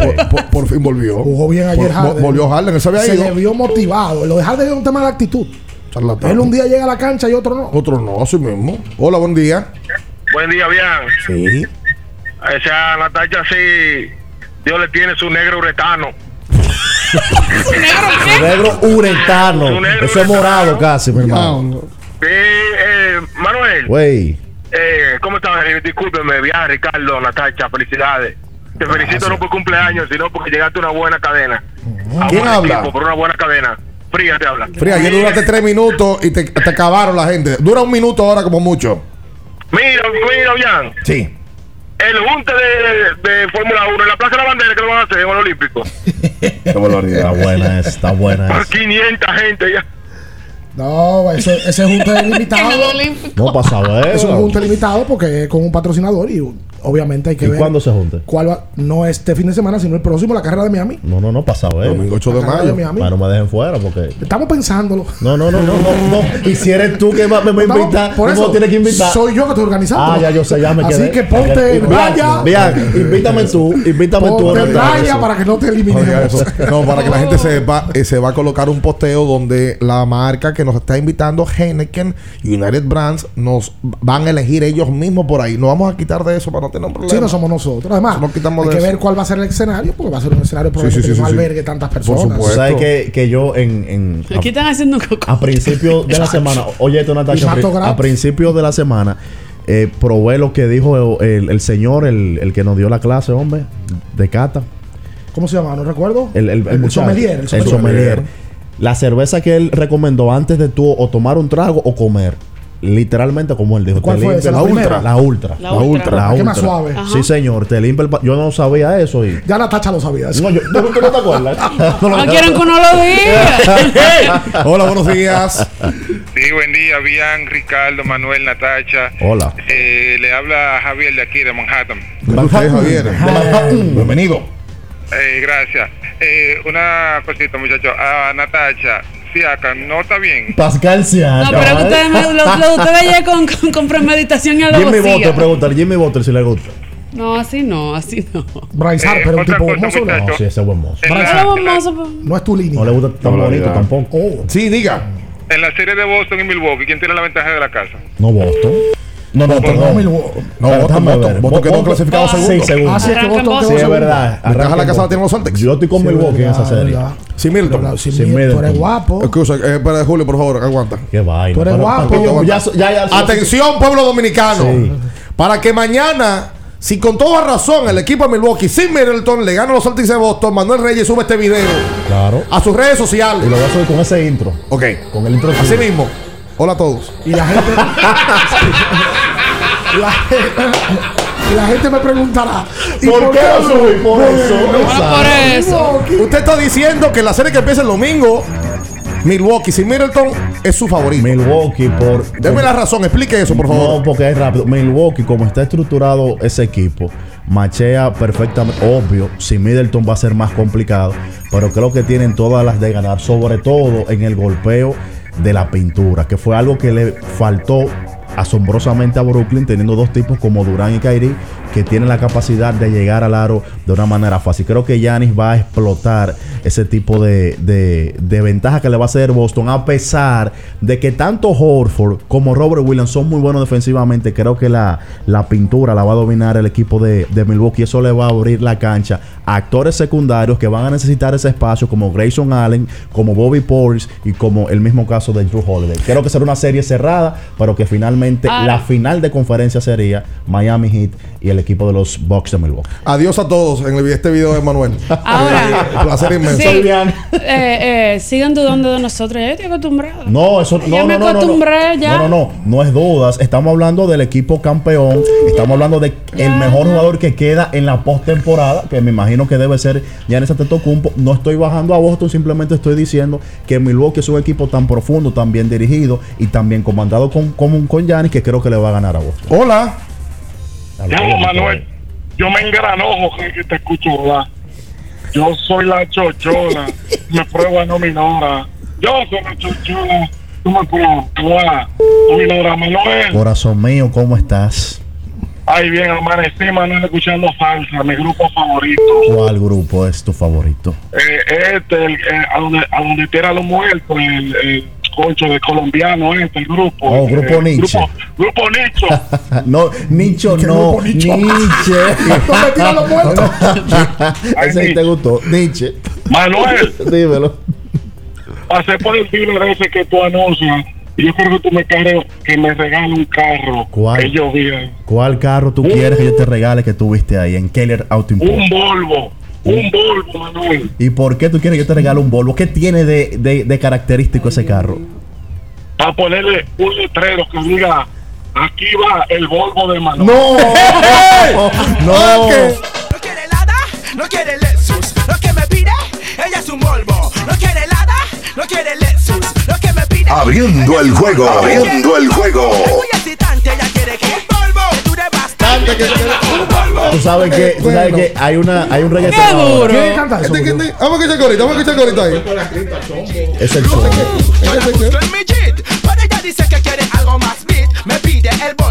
Por, fin volvió. Jugó bien ayer Harden. Volvió Harden, él se había Se ido. le vio motivado. Lo de Harden es un tema de actitud. Charlatán. Él un día llega a la cancha y otro no. Otro no, así mismo. Hola, buen día. Buen día, Bian. Sí. A esa Natacha sí, Dios le tiene su negro uretano. Negro uretano. Su negro Eso es morado uretano. casi, mi hermano. Sí, eh, Manuel, Güey. eh, ¿cómo estás? Eh, Discúlpeme, Bian, Ricardo, Natacha, felicidades. Te felicito no por cumpleaños, sino porque llegaste a una buena cadena. A ¿Quién buen habla? equipo, por una buena cadena. Fría te habla. Fría, ayer duraste tres minutos y te, te acabaron la gente. Dura un minuto ahora como mucho. Mira, mira, Bian. Sí. El junte de, de Fórmula 1 en la Plaza de la Bandera que lo van a hacer en el Olímpico. Está buena esa, está buena Por esa. 500 gente ya. No, ese, ese junte es limitado. No pasa a ver. Es un junte limitado porque es con un patrocinador y obviamente hay que ¿Y ver. cuándo se junte? cuál va- no este fin de semana, sino el próximo, la carrera de Miami. No, no, no, pasado, ¿eh? Domingo 8 de mayo. de Miami. Para no me dejen fuera porque... Estamos pensándolo. No, no, no, no, no, no. Y si eres tú que me va a Estamos- invitar, por tú eso me tienes que invitar. soy yo que estoy organizando. Ah, ya yo sé, ya me Así quedé. que ponte en Bien, raya. Bien, invítame tú, invítame tú. Ponte en Natalia, raya para que no te eso. No, para que la gente sepa, eh, se va a colocar un posteo donde la marca que nos está invitando, Heineken, United Brands, nos van a elegir ellos mismos por ahí. No vamos a quitar de eso para no un problema. Sí, no somos nosotros. Además, No quitamos hay que eso. ver cuál va a ser el escenario, porque va a ser un escenario Sí, probablemente sí, sí, no sí, sí. albergue tantas Por personas. supuesto. Tú sabes que, que yo en, en Aquí están haciendo un coco. a, a principio de la semana, oye esto Y Natasha, a, a principio de la semana eh, probé lo que dijo el, el señor, el, el que nos dio la clase, hombre, de cata. ¿Cómo se llama? No recuerdo. El, el, el sommelier. El sommelier. La cerveza que él recomendó antes de tú o tomar un trago o comer. Literalmente como él dijo. ¿Cuál te fue limpia esa, la la primera? ultra. La ultra. La ultra. La ¿Qué más ultra. suave? Ajá. Sí, señor. Te limpia el... pa- Yo no sabía eso y... Ya Natacha lo sabía. eso. No, yo, ¿tú, tú no te acuerdas? No quieren que uno lo diga. Hola, buenos días. Sí, buen día, bien, Ricardo, Manuel, Natacha. Hola. Eh, le habla Javier de aquí, de Manhattan. Gracias, Javier. Bienvenido. Eh, gracias. Eh, una cosita, muchachos. A Natacha, ¿no está bien? Pascal Siakam. No, pero que ustedes, me- lo, lo de ustedes ya con, con, con premeditación y Jimmy alevosía. Butler, preguntar. Jimmy Butler si le gusta. No, así no, así no. Bryce Eh, Harper, un otra tipo hermoso. muchacho. No, sí, ese es buen mozo. La. No es tu línea. No le gusta tan bonito tampoco. Oh. Sí, diga. en la serie de Boston y Milwaukee, ¿quién tiene la ventaja de la casa? No Boston. No, no, No, perdón. Milwaukee. No, Pero Boston, Boston. Boston quedó Boston- clasificado Ah, segundo. Sí, segundo. Así es que Boston Boston. Sí, quedó es verdad. La caja la casa la en tienen los Celtics. Yo estoy con Sí, Milwaukee en esa serie. Sí, Milton. Pero sin Sin miedo, tú eres guapo. Excusa, eh, espera, Julio, por favor, aguanta. Qué vaina. Tú eres Pero- guapo. pero ya, ya, ya, Atención, pueblo dominicano. Sí. Para que mañana, si con toda razón el equipo de Milwaukee sin Middleton le gana a los Celtics de Boston, Manuel Reyes sube este video Claro. a sus redes Y lo sociales. voy a subir con ese intro. Ok. Con el intro. Así mismo. Hola a todos. Y la gente. la, y la gente me preguntará. ¿y ¿Por qué lo subí? Por eso. Por eso. Usted está diciendo que la serie que empieza el domingo, Milwaukee sin Middleton es su favorito. Milwaukee por. Deme la razón, explique eso, por favor. No, porque es rápido. Milwaukee, como está estructurado ese equipo, machea perfectamente. Obvio, si Middleton va a ser más complicado, pero creo que tienen todas las de ganar, sobre todo en el golpeo de la pintura, que fue algo que le faltó asombrosamente a Brooklyn, teniendo dos tipos como Durán y Kyrie, que tienen la capacidad de llegar al aro de una manera fácil. Creo que Giannis va a explotar ese tipo de, de- de ventaja que le va a hacer Boston, a pesar de que tanto Horford como Robert Williams son muy buenos defensivamente. Creo que la, la pintura la va a dominar el equipo de, de Milwaukee. Eso le va a abrir la cancha a actores secundarios que van a necesitar ese espacio, como Grayson Allen, como Bobby Portis y como el mismo caso de Drew Holiday. Creo que será una serie cerrada, pero que finalmente Ah. la final de conferencia sería Miami Heat y el equipo de los Bucks de Milwaukee. Adiós a todos en este video de Manuel. Ahora. Eh, placer inmenso. Sí. Eh, eh, sigan dudando de nosotros. Ya yo estoy acostumbrado. No, eso Ya no, me no, no, no, acostumbré, no. ya. No, no, no, no es dudas. Estamos hablando del equipo campeón. Estamos hablando de el mejor jugador que queda en la postemporada, que me imagino que debe ser Giannis Antetokounmpo. No estoy bajando a Boston, simplemente estoy diciendo que Milwaukee es un equipo tan profundo, tan bien dirigido y tan bien comandado con con, con Giannis que creo que le va a ganar a Boston. Hola. No, Manuel, yo me engranojo que- te escucho hablar. Yo soy la chochola, me prueba no minora. Yo soy la chochola, tú me pruebas, no minora, Manuel. Corazón mío, ¿cómo estás? Ay, bien, amanecí, Manuel, escuchando salsa, mi grupo favorito. ¿Cuál grupo es tu favorito? Eh, este, el, eh, a, donde, a donde tira los muertos, el, el concho de colombiano, este, el grupo. Oh, eh, Grupo Nietzsche. Grupo, grupo Nicho. no, Nicho no. grupo Nicho? Ese te gustó. Nietzsche. Manuel. Dímelo. pasé por el dealer ese que tú anuncias y yo creo que tú me quieres que me regale un carro ¿Cuál? que yo vi ahí. ¿Cuál carro tú quieres que yo te regale que tuviste ahí en Keller Auto Import? un Volvo un Volvo Manuel ¿Y por qué tú quieres que yo te regale un Volvo? ¿Qué tiene de, de, de característico ese carro? para ponerle un letrero que diga aquí va el Volvo de Manuel no no No quiere Lexus, lo que me pide, ella es un Volvo. No quiere Lada, no quiere Lexus, lo que me pide. Abriendo el juego, abriendo el juego. Tú sabes que, tú sabes que hay, una, hay un reggaetón. Qué duro. ahora. ¿Quién canta eso? Este, este- Vamos a escuchar corito, vamos a escuchar corito ahí. Es el sol. Justo en mi jet, pero ella dice que quiere algo más beat. Me pide el Volvo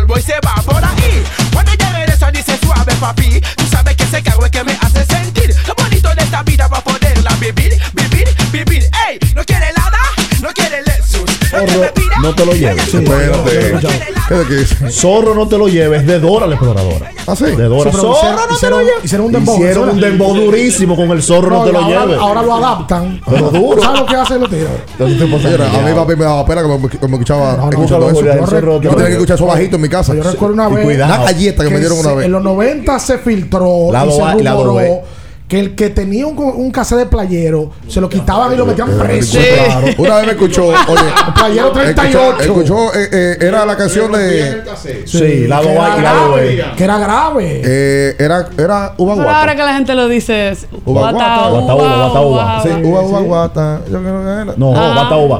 no te lo lleves. Espérate. ¿Qué de qué dice? Zorro no te lo lleves, de Dora la exploradora. ¿Ah, sí? De Dora. Sí, pero Zorro hicieron- no te lo lleves. hicieron un dembow, Hicieron un dembow durísimo con el zorro, no, te lo ahora, lleves. ahora lo adaptan. Pero duro. ¿Sabes lo que hacen los tiros? Señora, a mí papi me daba pena que me, escuchaba no, escuchando eso. Yo, tenía que escuchar eso bajito en mi casa. Yo recuerdo una vez. Una galleta que, me dieron una vez. En los 90 se filtró Lado y que el que tenía un, un cassette de playero se lo quitaban y lo metían preso. Claro. Una vez me escuchó, oye, Playero 38. escuchó, escuchó, eh, eh, era la canción de, Sí, lado que A era y lado grave, B. Que era grave. eh, era, era uva Pero ahora guata. que la gente lo dice es Uva guata, guata. uva, Guata uva, guata. Sí, uva, uva guata. Yo creo que era. No, Ah, bata uva.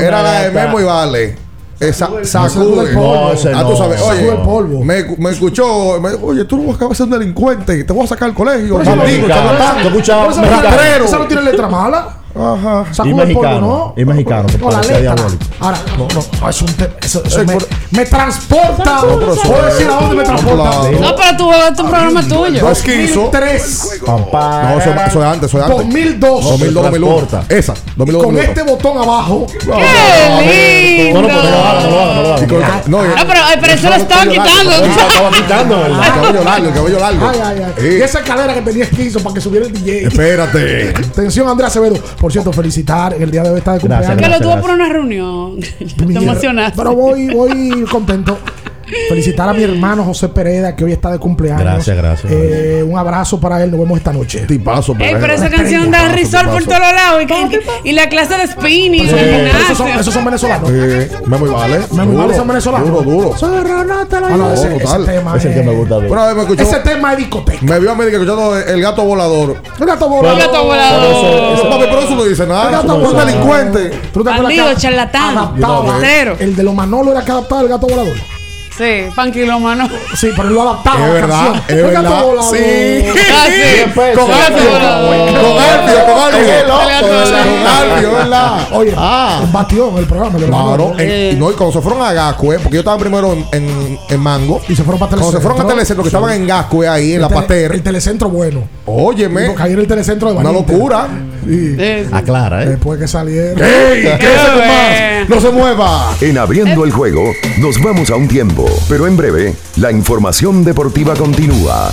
Era la de. Memo y Vale. Esa, Sacude sacude. el polvo. No, ese Ah, tú no. sabes, Sacude oye, el polvo. Me, me escuchó, me dijo, oye, tú no acabas de ser un delincuente, te voy a sacar al colegio, Pero eso no- bandido, mexicano. charlatán, Tú escuchabas Pero esa no tiene- rastrero. Esa no tiene letra mala. Ajá. Y Sacude el polvo, mexicano. ¿no? Y mexicano. que No, la parecía letra. diabólico. Ahora, no, no, no, es un eso, eso Eh, me, por- me transporta. Puedo decir a dónde me transporta. No, pero tu, tu programa es tuyo. Dos quiso. 2003. Papá. No, eso, eso es antes, eso es antes. 2002. 2002, 2001. transporta. Esa, 2002, Con 2001. este botón abajo. ¡Qué No, lindo! no, pero no no no no, pero, pero eso lo estaban quitando. Lo estaba quitando, El cabello largo, el cabello largo. Ay, ay, ay. Y esa escalera que tenía esquizo para que subiera el DJ. Espérate. Atención, Andrea Acevedo. Por cierto, felicitar. El día de hoy está de Gracias, cumpleaños. Que lo tuvo gracias. por una reunión. Te emocionaste. Pero voy, voy contento. Felicitar a mi hermano José Pereda, que hoy está de cumpleaños. Gracias, gracias. Eh, un abrazo para él. Nos vemos esta noche. Tipazo, Ey, pero esa canción da risol por todos lados. Y, y la clase de spinning, el esos son- esos son, venezolanos. Sí, Memo y Vale. Memo y Vale son venezolanos. Duro, duro. Te lo Ah, no, ese, total. ese tema Es el que me gusta vez me escuchó, Ese tema es discoteca. me vio a mí que escuchando el gato volador. El gato El volador. gato volador. Pero eso no dice El nada. gato no es volador. delincuente. ¿Tú te acuerdas Bandido, charlatán. Rastrero. El de los Manolo era que adaptaba el gato volador. Sí, panquilómano. Sí, pero él lo adaptaba. Es verdad, es verdad. Sí. Ah. Con Alfio, con Alfio, Alfio. ¿verdad? Oye, Ah. un batión el programa. Claro, en- no, y cuando se fueron a Gascue, porque yo estaba primero en, en, en Mango, Y se fueron para cuando se fueron a Telecentro. Telecentro, que estaban en Gascue ahí, en la Pater, El telecentro bueno. óyeme, Porque ahí era el telecentro de una locura. Aclara, ¿eh? Después que salieron. ¡Ey! ¿Qué más? ¡No se mueva! En abriendo el juego, nos vamos a un tiempo, pero en breve, la información deportiva continúa.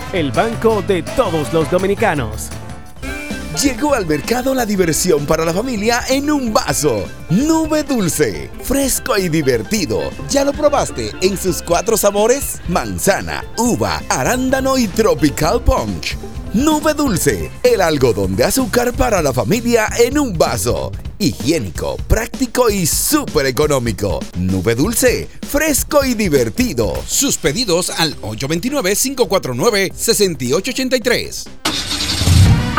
el banco de todos los dominicanos. Llegó al mercado la diversión para la familia en un vaso. Nube dulce, fresco y divertido. ¿Ya lo probaste en sus cuatro sabores? Manzana, uva, arándano y tropical punch. Nube dulce, el algodón de azúcar para la familia en un vaso. Higiénico, práctico y súper económico. Nube dulce, fresco y divertido. Sus pedidos al 829-549-6883.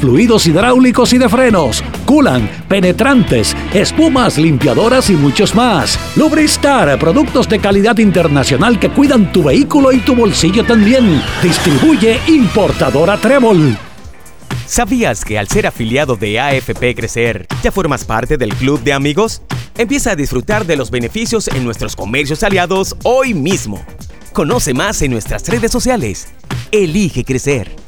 fluidos hidráulicos y de frenos, culan, penetrantes, espumas, limpiadoras y muchos más. Lubristar, productos de calidad internacional que cuidan tu vehículo y tu bolsillo también. Distribuye importadora Trébol. ¿Sabías que al ser afiliado de AFP Crecer, ya formas parte del club de amigos? Empieza a disfrutar de los beneficios en nuestros comercios aliados hoy mismo. Conoce más en nuestras redes sociales. Elige crecer.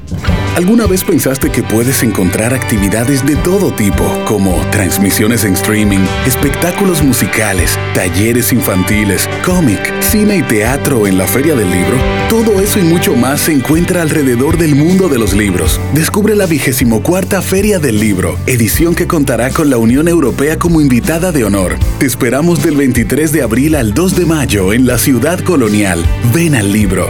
¿Alguna vez pensaste que puedes encontrar actividades de todo tipo, como transmisiones en streaming, espectáculos musicales, talleres infantiles, cómic, cine y teatro en la Feria del Libro? Todo eso y mucho más se encuentra alrededor del mundo de los libros. Descubre la vigésimo cuarta Feria del Libro, edición que contará con la Unión Europea como invitada de honor. Te esperamos del 23 de abril al 2 de mayo en la ciudad colonial. Ven al libro.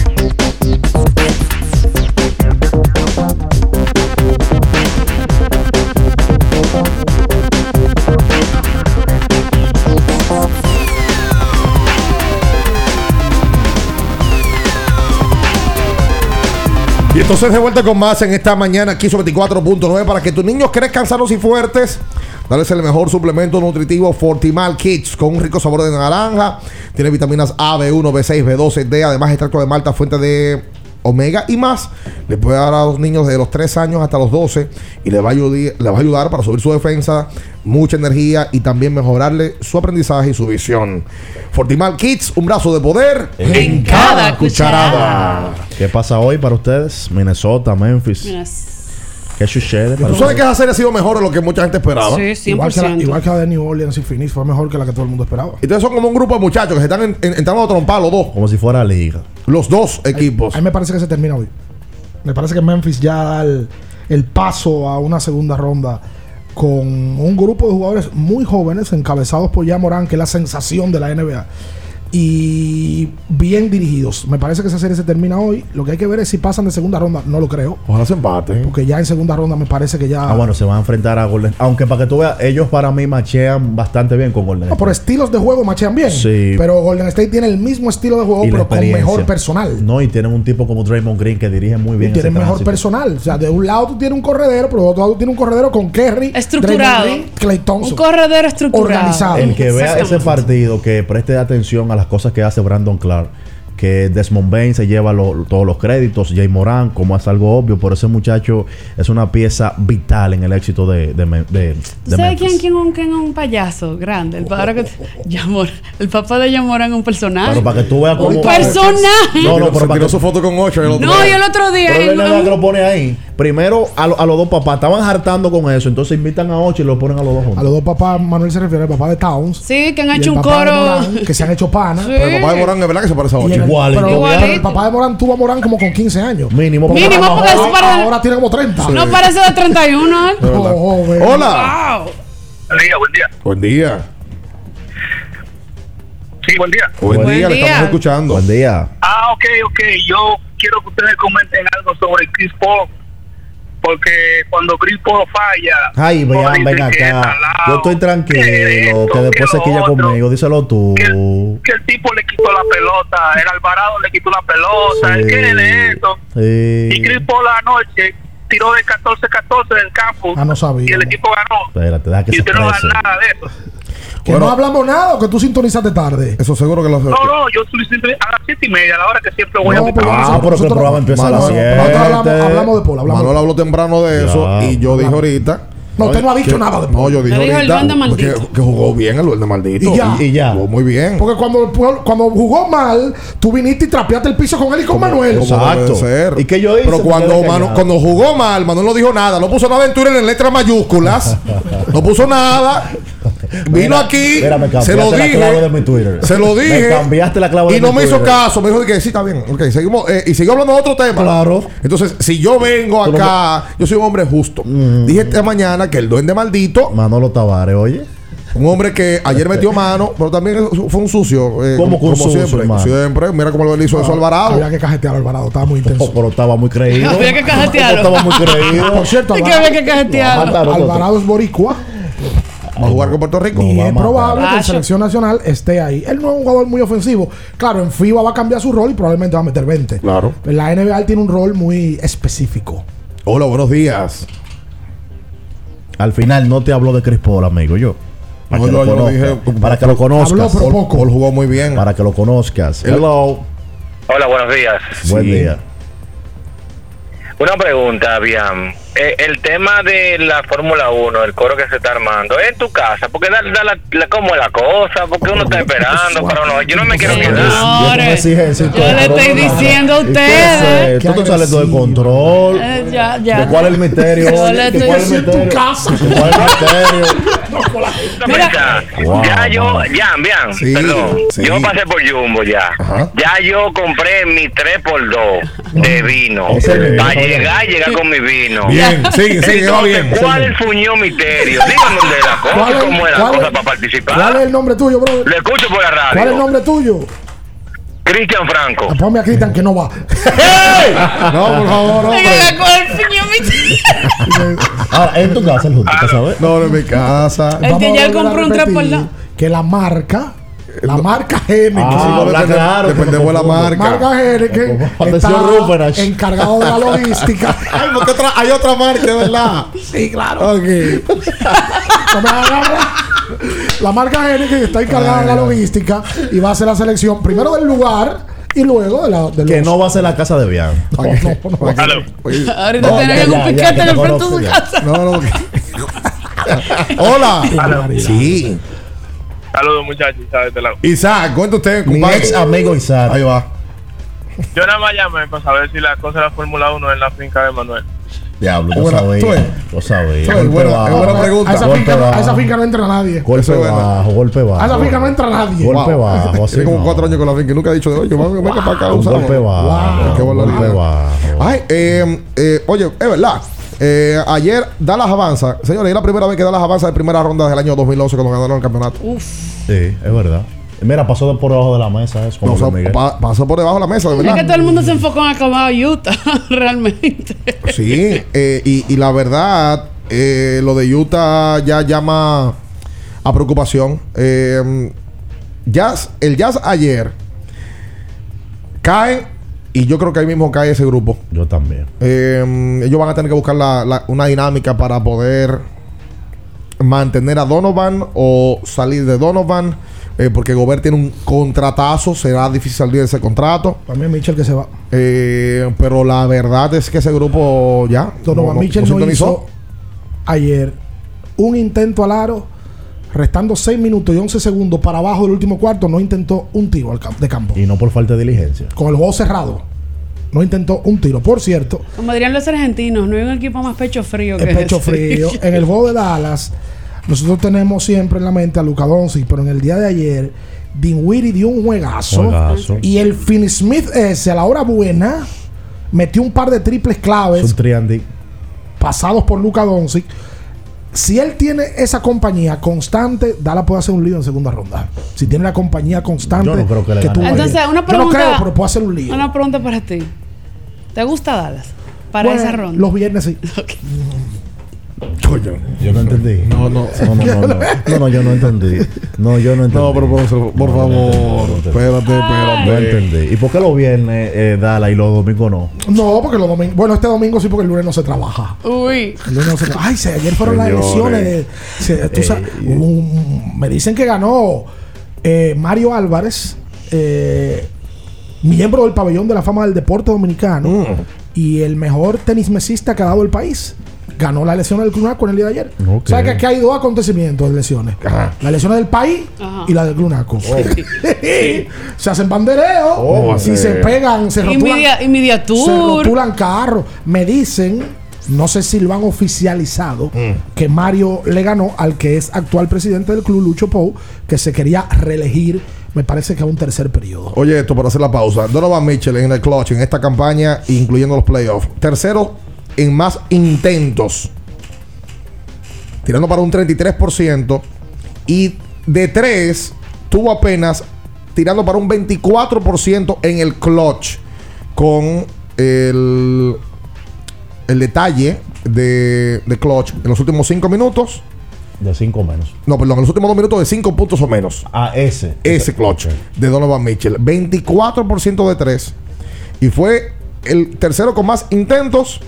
Y entonces de vuelta con más en esta mañana aquí sobre 24.9 para que tus niños crezcan sanos y fuertes. Dales el mejor suplemento nutritivo Fortimal Kids con un rico sabor de naranja. Tiene vitaminas A, B1, B6, B12, D. Además, extracto de malta, fuente de omega y más. Le puede dar a los niños de los 3 años hasta los 12 y le va, a ayudar, le va a ayudar para subir su defensa, mucha energía y también mejorarle su aprendizaje y su visión. Fortimal Kids, un brazo de poder en, cada cucharada. ¿Qué pasa hoy para ustedes? Minnesota, Memphis. ¿Qué sucede? ¿Tú sabes que esa serie ha sido mejor de lo que mucha gente esperaba? Igual que, la, igual que la de New Orleans y Phoenix fue mejor que la que todo el mundo esperaba. Entonces son como un grupo de muchachos que se están en- en- entrando a trompar los dos. Como si fuera liga. Los dos equipos. A mí me parece que se termina hoy. Me parece que Memphis ya da el, el paso a una segunda ronda con un grupo de jugadores muy jóvenes encabezados por ya Morán, que es la sensación de la NBA. Y bien dirigidos. Me parece que esa serie se termina hoy. Lo que hay que ver es si pasan de segunda ronda. No lo creo. Ojalá se empate. Porque ya en segunda ronda me parece que ya. Ah, bueno, se van a enfrentar a Golden Aunque para que tú veas, ellos para mí machean bastante bien con Golden No, por estilos de juego machean bien. Sí. Pero Golden State tiene el mismo estilo de juego, Y pero con mejor personal. No, y tienen un tipo como Draymond Green que dirige muy bien. Y tiene ese mejor tránsito. personal. O sea, de un lado tú tienes un corredero, pero de otro lado tú tienes un corredero con Kerry, Estructurado. Green, Thompson. Un corredor estructurado. Organizado. El que vea ese partido, que preste atención a las cosas que hace Brandon Clark. Que Desmond Bain se lleva lo- todos los créditos, Jay Moran, como es algo obvio, pero ese muchacho es una pieza vital en el éxito de, de, de- ¿Tú de sabes quién, quién, un- quién es un payaso grande? El, padre que, Yamor- el papá de Yamoran es un personaje. Pero para que tú veas cómo. Un personaje. No, no, pero para tiró que su foto con 8 No, y el otro día. Pero que lo pone ahí. Primero a, lo- a los dos papás estaban hartando con eso, entonces invitan a ocho y lo ponen a los dos A juntos. los dos papás, Manuel se refiere al papá de Towns. Sí, que han hecho el un coro. Morán, que se han hecho panas. Sí. Pero el papá de Morán es verdad que se parece a Y 8. el- Igual, pero, igualito. pero el papá de Morán tuvo a Morán como con 15 años. Mínimo. porque Mínimo, porque joven. es para- Ahora tiene como 30. No parece de 31, ¿eh? Oh. Hola. Wow. Buen día, buen día. Buen día. Sí, buen día. Buen, Buen día, le día. estamos escuchando. Buen día. Ah, ok, ok. Yo quiero que ustedes comenten algo sobre Chris Paul. Porque cuando Chris Paul falla. Ay, vean, ven es acá. Yo estoy tranquilo, que esto, que después se quilla otro, conmigo. Díselo tú. Que el tipo le quitó la pelota. El Alvarado le quitó la pelota. El Sí. que de esto. Y Sí. Chris Paul anoche tiró de 14-14 del campo. Ah, no sabía. Y el equipo ganó. Espérate, deja que Y usted no nada de eso. Que Bueno. no hablamos nada o que tú sintonizaste tarde. Eso seguro que lo No, no, yo estoy siempre a las 7 y media, a la hora que siempre voy No, a mi pero. Ah, pero que el programa empieza a las Manuel, 7. Nosotros hablamos, hablamos de Paul. Hablamos Manuel de habló temprano de Ya. eso y yo dije ahorita. No, usted no ha dicho que- nada de No, yo dije ahorita duende maldito. que, que jugó bien el duende maldito. Y ya. Y ya. Jugó muy bien. Porque cuando, cuando jugó mal, tú viniste y trapeaste el piso con él y con Manuel. Como Exacto. ser. ¿Y qué yo hice? Pero cuando, Manu- cuando jugó mal, Manuel no dijo nada. No puso nada en Twitter en letras mayúsculas. no puso nada. Vino Mira, aquí. mira, me se lo la dije. clave de mi Twitter. Se lo Me dije. cambiaste la clave de Y no mi me hizo caso. Me dijo que sí, está bien. Ok, seguimos. eh, y siguió hablando de otro tema. Claro. Entonces, si yo vengo acá, yo soy un hombre justo. Mm. Dije esta mañana que el duende maldito. Manolo Tavares, oye. Un hombre que ayer metió mano, pero también fue un sucio. eh, ¿Cómo que un sucio, siempre. hermano? Siempre. Mira cómo lo hizo eso Alvarado. Había que cajetear a Alvarado, estaba muy intenso. Pero estaba muy creído. Había que cajetearlo. Estaba muy creído. Por cierto, que había que cajetearlo. Alvarado es boricua. Va a jugar con Puerto Rico. Y es probable que en selección nacional esté ahí. Él no es un jugador muy ofensivo. Claro, en FIBA va a cambiar su rol y probablemente va a meter 20. Claro. En la NBA él tiene un rol muy específico. Hola, buenos días. Al final no te habló de Chris Paul, amigo, yo. Para No, que, yo- lo yo dije- para que lo conozcas. Habló, pero Paul, poco. Paul jugó muy bien. Para que lo conozcas. El- Hello. Hola, buenos días. Buen Sí. día. Una pregunta, Bian. Eh, el tema de la Fórmula 1, el coro que se está armando, ¿es en tu casa? Porque da, da la, la- ¿cómo es la cosa? Porque uno está esperando, pero no, yo no me quiero quedar. Señores, yo todo, le estoy diciendo a ¿Y qué ustedes. es? Tú estás saliendo de control. Eh, ya, ya. ¿De cuál es el misterio? Yo le ¿De estoy cuál es el diciendo en tu misterio? casa. ¿De cuál es el misterio? Mira, Wow, ya yo, ya, bien, Sí, perdón, sí. yo pasé por Jumbo ya. Ya yo compré mi 3x2 de vino. Para llegar, llegar con mi vino. Bien, sigue, sigue, va Entonces, bien. ¿Cuál es el fuñón misterio? Díganme dónde ¿Cuál cosa, es- cómo es la cosa es- para participar. ¿Cuál es el nombre tuyo, brother? Lo escucho por la radio. ¿Cuál es el nombre tuyo? Cristian Franco. Ah, Ponme a Cristian que no va. No, por favor, hombre. Ahora, en tu casa, el junto, ¿tú sabes? No, no en mi casa. El que ya él compró un 3x2. Que la marca, la marca Gene, Ah, Sí, depende- claro, Dependemos de la marca. marca Gene que Atención, está Ruperach. encargado de la logística. Ay, porque otra, hay otra marca, ¿verdad? sí, claro. Ok. La marca Gene que está encargada de la logística y va a hacer la selección primero del lugar y luego de la de Que los- no va a ser la casa de Bian. No, no, no. Ahorita No, tienen ya, un piquete ya, en el te frente de su casa. No, no. Hola. Sí. Saludos, muchachos, ¿sabes? De lado. Isaac, cuenta usted, Mi ex amigo Isaac. Ahí va. Yo nada más llamé para saber si la cosa de la Fórmula 1 en la finca de Manuel. Diablo, yo sabía. Lo sabía. Golpe buena- es buena pregunta. A esa, Golpe finca, no- a esa bajo. finca no entra nadie. Golpe es bajo, golpe bajo. A esa finca no entra nadie. Golpe bajo. así como cuatro años con la finca y nunca ha dicho de oye, venga, venga para acá. Un usamos". golpe bajo. Qué Golpe bajo. Ay, eh, eh, oye, es verdad. Eh, ayer Dallas avanza. Señores, es la primera vez que Dallas avanza de primera ronda del año 2011 cuando ganaron el campeonato. Uf. Sí, es verdad. Mira, pasó por debajo de la mesa. Es como No, o sea, Luis Miguel. pa- pasó por debajo de la mesa, de Es que verdad. todo el mundo se enfocó en acabar Utah, realmente. Sí, eh, y, y la verdad, eh, lo de Utah ya llama a preocupación. Eh, jazz, el Jazz ayer cae y yo creo que ahí mismo cae ese grupo. Yo también. Eh, ellos van a tener que buscar la- la- una dinámica para poder mantener a Donovan o salir de Donovan. Eh, porque Gobert tiene un contratazo, será difícil salir de ese contrato. También Mitchell que se va. Eh, pero la verdad es que ese grupo ya. Donovan Mitchell no sintonizó. hizo ayer un intento al aro, restando 6 minutos y 11 segundos para abajo del último cuarto, no intentó un tiro al de campo. Y no por falta de diligencia. Con el juego cerrado, no intentó un tiro. Por cierto, Como dirían los argentinos, no hay un equipo más pecho frío que el pecho ese. frío. En el juego de Dallas, nosotros tenemos siempre en la mente a Luca Doncic, pero en el día de ayer, Dinwiddie dio un juegazo. Juegazo. Y el Finn Smith ese, a la hora buena, metió un par de triples Es claves pasados por Luca Doncic. Si él tiene esa compañía constante, Dallas puede hacer un lío en segunda ronda. Si tiene la compañía constante, Yo no creo que le tuvo Entonces, una Yo no pregunta. creo, pero puede hacer un lío. Una pregunta para ti. ¿Te gusta Dallas? Para Bueno, esa ronda. Los viernes sí. Coño. Yo no entendí. No, no. No, no, no, no. No, no, yo no entendí. No, yo no entendí. No, pero por, por No, favor, espérate, espérate. No entendí. ¿Y por qué los viernes eh, Dala y los domingos no? No, porque los domingos. Bueno, este domingo sí, porque el lunes no se trabaja. Uy. El lunes no se trabaja. Ay, se, ayer fueron las elecciones. De, se- tú sabes, un- me dicen que ganó eh, Mario Álvarez, eh, miembro del pabellón de la fama del deporte dominicano Mm. y el mejor tenis mesista que ha dado el país. Ganó la elección del Club Naco en el día de ayer. Ok. ¿Sabes que aquí hay dos acontecimientos de elecciones? Ajá. La elección del país Ajá. y la del Club Naco. se hacen bandereos Oh, y sí. se pegan, se Y rotulan, media, y media se rotulan carros. Me dicen, no sé si lo han oficializado, Mm. que Mario le ganó al que es actual presidente del club, Lucho Pou, que se quería reelegir, me parece que a un tercer periodo. Oye, esto para hacer la pausa. Donovan Mitchell en el clutch en esta campaña, incluyendo los playoffs. Tercero en más intentos. Tirando para un 33%. Y de 3 tuvo apenas tirando para un 24% en el clutch con el, el detalle de, de clutch en los últimos 5 minutos. De 5 menos. No, perdón, en los últimos 2 minutos de 5 puntos o menos. Ah, ese. Ese clutch de Donovan Mitchell. 24% de 3. Y fue el tercero con más intentos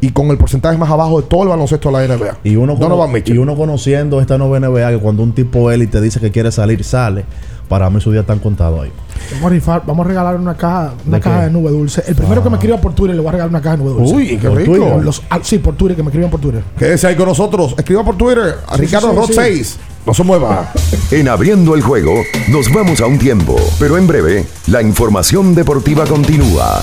y con el porcentaje más abajo de todo el baloncesto de la NBA. Y uno, Donovan cono- Mitchell. y uno conociendo esta nueva NBA, que cuando un tipo élite dice que quiere salir, sale. Para mí su día está contado ahí. Vamos a rifar, vamos a regalar una caja, una ¿De caja qué? de nube dulce. El primero que me escriba por Twitter le voy a regalar una caja de nube dulce. Uy, qué Por rico. Los- ah, sí, por Twitter, que me escriban por Twitter. Quédese ahí con nosotros. Escriba por Twitter a Sí, Ricardo sí, sí, Rod sí. 6. No se mueva. En abriendo el juego, nos vamos a un tiempo, pero en breve, la información deportiva continúa.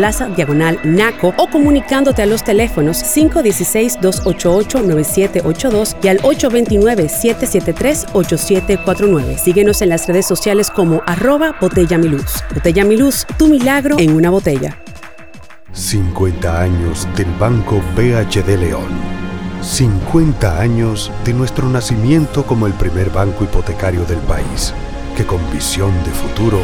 Plaza Diagonal Naco o comunicándote a los teléfonos 516-288-9782 y al 829-773-8749. Síguenos en las redes sociales como arroba Botella Miluz. Botella Miluz, tu milagro en una botella. 50 años del Banco BHD León. 50 años de nuestro nacimiento como el primer banco hipotecario del país, que con visión de futuro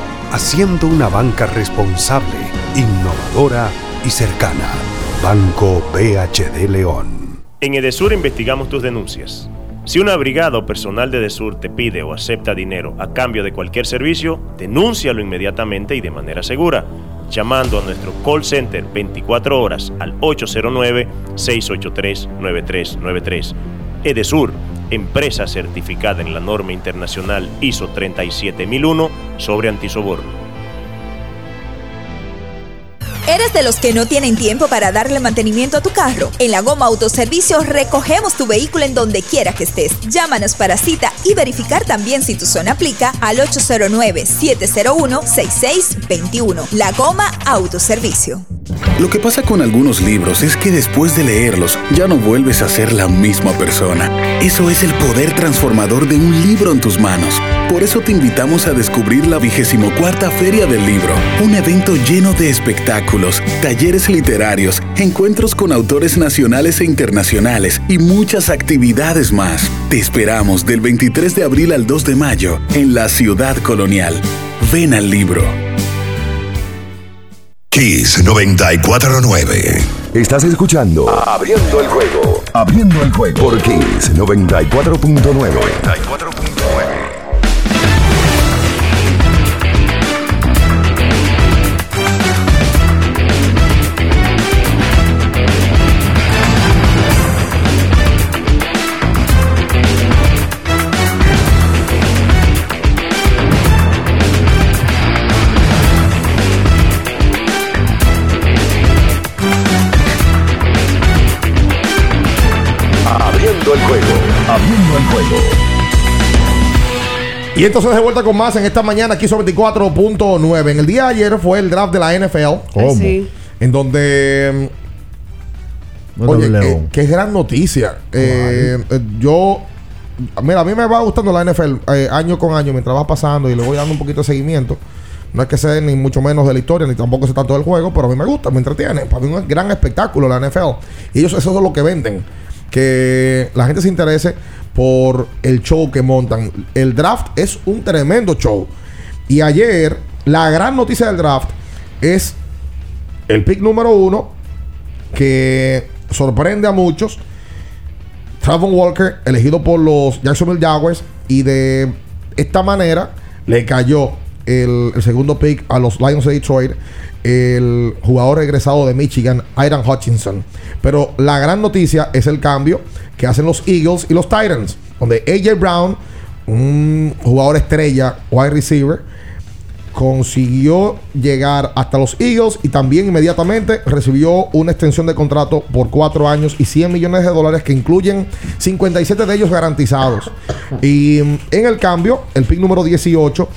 haciendo una banca responsable, innovadora y cercana. Banco BHD León. En Edesur investigamos tus denuncias. Si una brigada o personal de Edesur te pide o acepta dinero a cambio de cualquier servicio, denúncialo inmediatamente y de manera segura, llamando a nuestro call center 24 horas al 809-683-9393. Edesur, empresa certificada en la norma internacional ISO 37001 sobre antisoborno. ¿Eres de los que no tienen tiempo para darle mantenimiento a tu carro? En la Goma Autoservicio recogemos tu vehículo en donde quiera que estés. Llámanos para cita y verificar también si tu zona aplica al 809-701-6621. La Goma Autoservicio. Lo que pasa con algunos libros es que después de leerlos ya no vuelves a ser la misma persona. Eso es el poder transformador de un libro en tus manos. Por eso te invitamos a descubrir la vigésimo cuarta Feria del Libro, un evento lleno de espectáculos, talleres literarios, encuentros con autores nacionales e internacionales y muchas actividades más. Te esperamos del 23 de abril al 2 de mayo en la Ciudad Colonial. Ven al libro. Kiss 949. Estás escuchando Abriendo el juego. Abriendo el juego por Kiss 94.9. Y entonces de vuelta con más en esta mañana aquí sobre 24.9. En el día de ayer fue el draft de la NFL. ¿Cómo? Sí. En donde... mm, Bueno, Oye, el qué, gran noticia. Eh, eh, yo... Mira, a mí me va gustando la NFL eh, año con año mientras va pasando y le voy dando un poquito de seguimiento. No es que sé ni mucho menos de la historia, ni tampoco sé tanto del juego, pero a mí me gusta, me entretiene. Para mí es un gran espectáculo la NFL. Y ellos eso es lo que venden. Que la gente se interese por el show que montan. El draft es un tremendo show. Y ayer, la gran noticia del draft es el pick número uno que sorprende a muchos. Travon Walker, elegido por los Jacksonville Jaguars. Y de esta manera le cayó el, segundo pick a los Lions de Detroit. El jugador regresado de Michigan, Iron Hutchinson. Pero la gran noticia es el cambio que hacen los Eagles y los Titans. Donde AJ Brown, un jugador estrella, wide receiver, consiguió llegar hasta los Eagles y también inmediatamente recibió una extensión de contrato por cuatro años y 100 millones de dólares que incluyen 57 de ellos garantizados. Y en el cambio, el pick número 18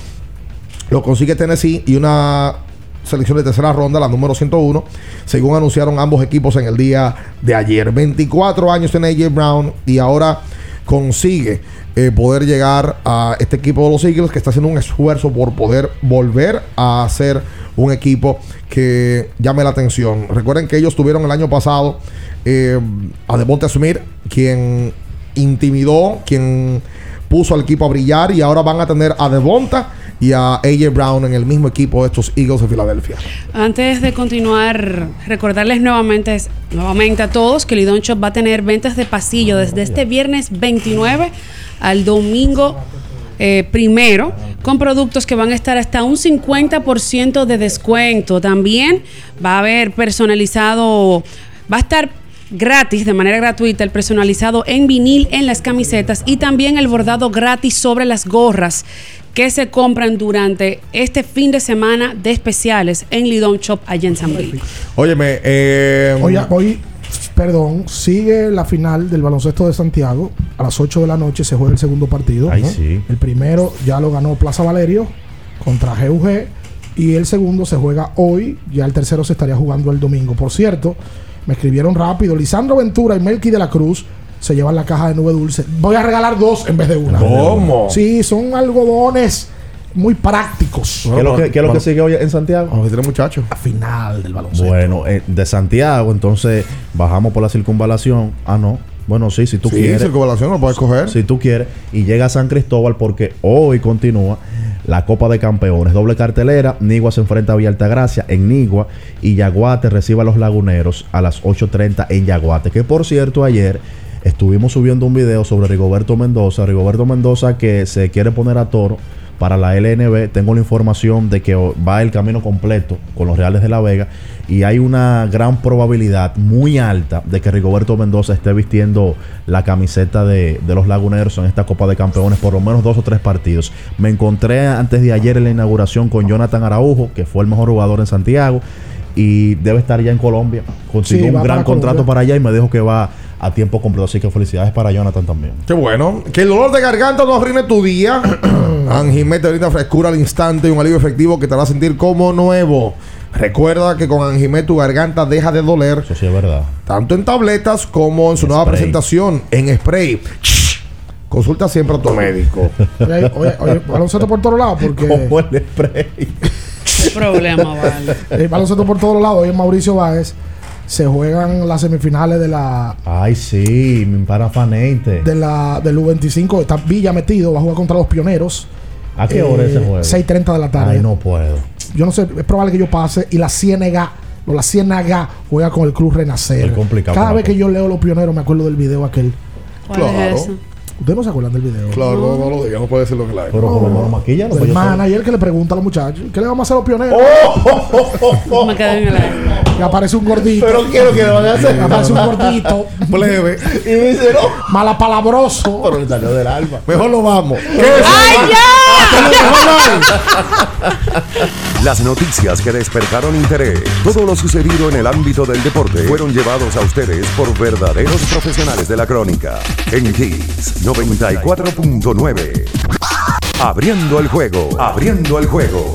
lo consigue Tennessee y una selección de tercera ronda, la número 101, según anunciaron ambos equipos en el día de ayer. 24 años tiene AJ Brown y ahora consigue eh, poder llegar a este equipo de los Eagles que está haciendo un esfuerzo por poder volver a ser un equipo que llame la atención. Recuerden que ellos tuvieron el año pasado eh, a Devonta Smith, quien intimidó, quien puso al equipo a brillar y ahora van a tener a Devonta y a AJ Brown en el mismo equipo de estos Eagles de Filadelfia. Antes de continuar, recordarles nuevamente, a todos que Lidon Shop va a tener ventas de pasillo desde este viernes 29 al domingo eh, primero, con productos que van a estar hasta un 50% de descuento. También va a haber personalizado, va a estar gratis, de manera gratuita, el personalizado en vinil en las camisetas y también el bordado gratis sobre las gorras que se compran durante este fin de semana de especiales en Lidon Shop allá en San Luis. Óyeme, eh, Hoy, hoy, perdón, sigue la final del baloncesto de Santiago. A las 8 de la noche se juega el segundo partido. Ay, ¿no? sí. El primero ya lo ganó Plaza Valerio contra GUG. Y el segundo se juega hoy. Ya el tercero se estaría jugando el domingo. Por cierto, me escribieron rápido. Lisandro Ventura y Melqui de la Cruz se llevan la caja de nube dulce. Voy a regalar dos en vez de una. ¿Cómo? Sí, son algodones muy prácticos. ¿Qué es lo que, qué es lo que sigue hoy en Santiago? Vamos a tener muchachos. La final del baloncesto. Bueno, eh, de Santiago, entonces bajamos por la circunvalación. Ah, no. Bueno, sí, si tú Sí, quieres. circunvalación lo puedes coger. Si tú quieres. Y llega a San Cristóbal porque hoy continúa la Copa de Campeones. Doble cartelera. Nigua se enfrenta a Villa Altagracia en Nigua. Y Yaguate recibe a los laguneros a las 8.30 en Yaguate. Que por cierto, ayer estuvimos subiendo un video sobre Rigoberto Mendoza. Rigoberto Mendoza que se quiere poner a toro para la LNB. Tengo la información de que va el camino completo con los Reales de la Vega. Y hay una gran probabilidad muy alta de que Rigoberto Mendoza esté vistiendo la camiseta de, de los Laguneros en esta Copa de Campeones por lo menos dos o tres partidos. Me encontré antes de ayer en la inauguración con Jonathan Araujo, que fue el mejor jugador en Santiago. Y debe estar ya en Colombia. Consiguió Sí, un gran para contrato Colombia. para allá y me dijo que va a tiempo completo. Así que felicidades para Jonathan también. Qué bueno. Que el dolor de garganta no arruine tu día. Anjimet te brinda frescura al instante y un alivio efectivo que te hará sentir como nuevo. Recuerda que con Anjimet tu garganta deja de doler. Eso sí es verdad. Tanto en tabletas como en su nueva presentación en spray. Consulta siempre a tu médico. Oye, oye, oye, baloncesto por todos lados porque Como el spray. ¿Qué problema, vale? el baloncesto por todos lados. Hoy Mauricio Báez se juegan las semifinales de la Ay, sí, mi parafanente. de la del U25. Está Villa metido, va a jugar contra los pioneros. ¿A qué hora Eh, ese juego? 6:30 de la tarde. Ay, no puedo. Yo no sé, es probable que yo pase y la Ciénega, o la Ciénaga juega con el Club Renacer. Es complicado Cada vez que yo leo los pioneros me acuerdo del video aquel. ¿Cuál Claro. es eso? ¿Ustedes no se acuerdan del video? Claro, no, no lo digas, no puede decir lo que la Pero por lo menos maquilla, El manager que le pregunta a los muchachos, ¿qué le vamos a hacer a los pioneros? Oh. Me quedé en el aire. Y aparece un gordito. Pero quiero que le van a hacer. Aparece un gordito. Plebe. Y me dice, no. Malapalabroso. Pero le salió del alma. Mejor lo vamos. ¡Ay, Las noticias que despertaron interés, todo lo sucedido en el ámbito del deporte, fueron llevados a ustedes por verdaderos profesionales de la crónica. En Kiss 94.9. Abriendo el juego. Abriendo el juego.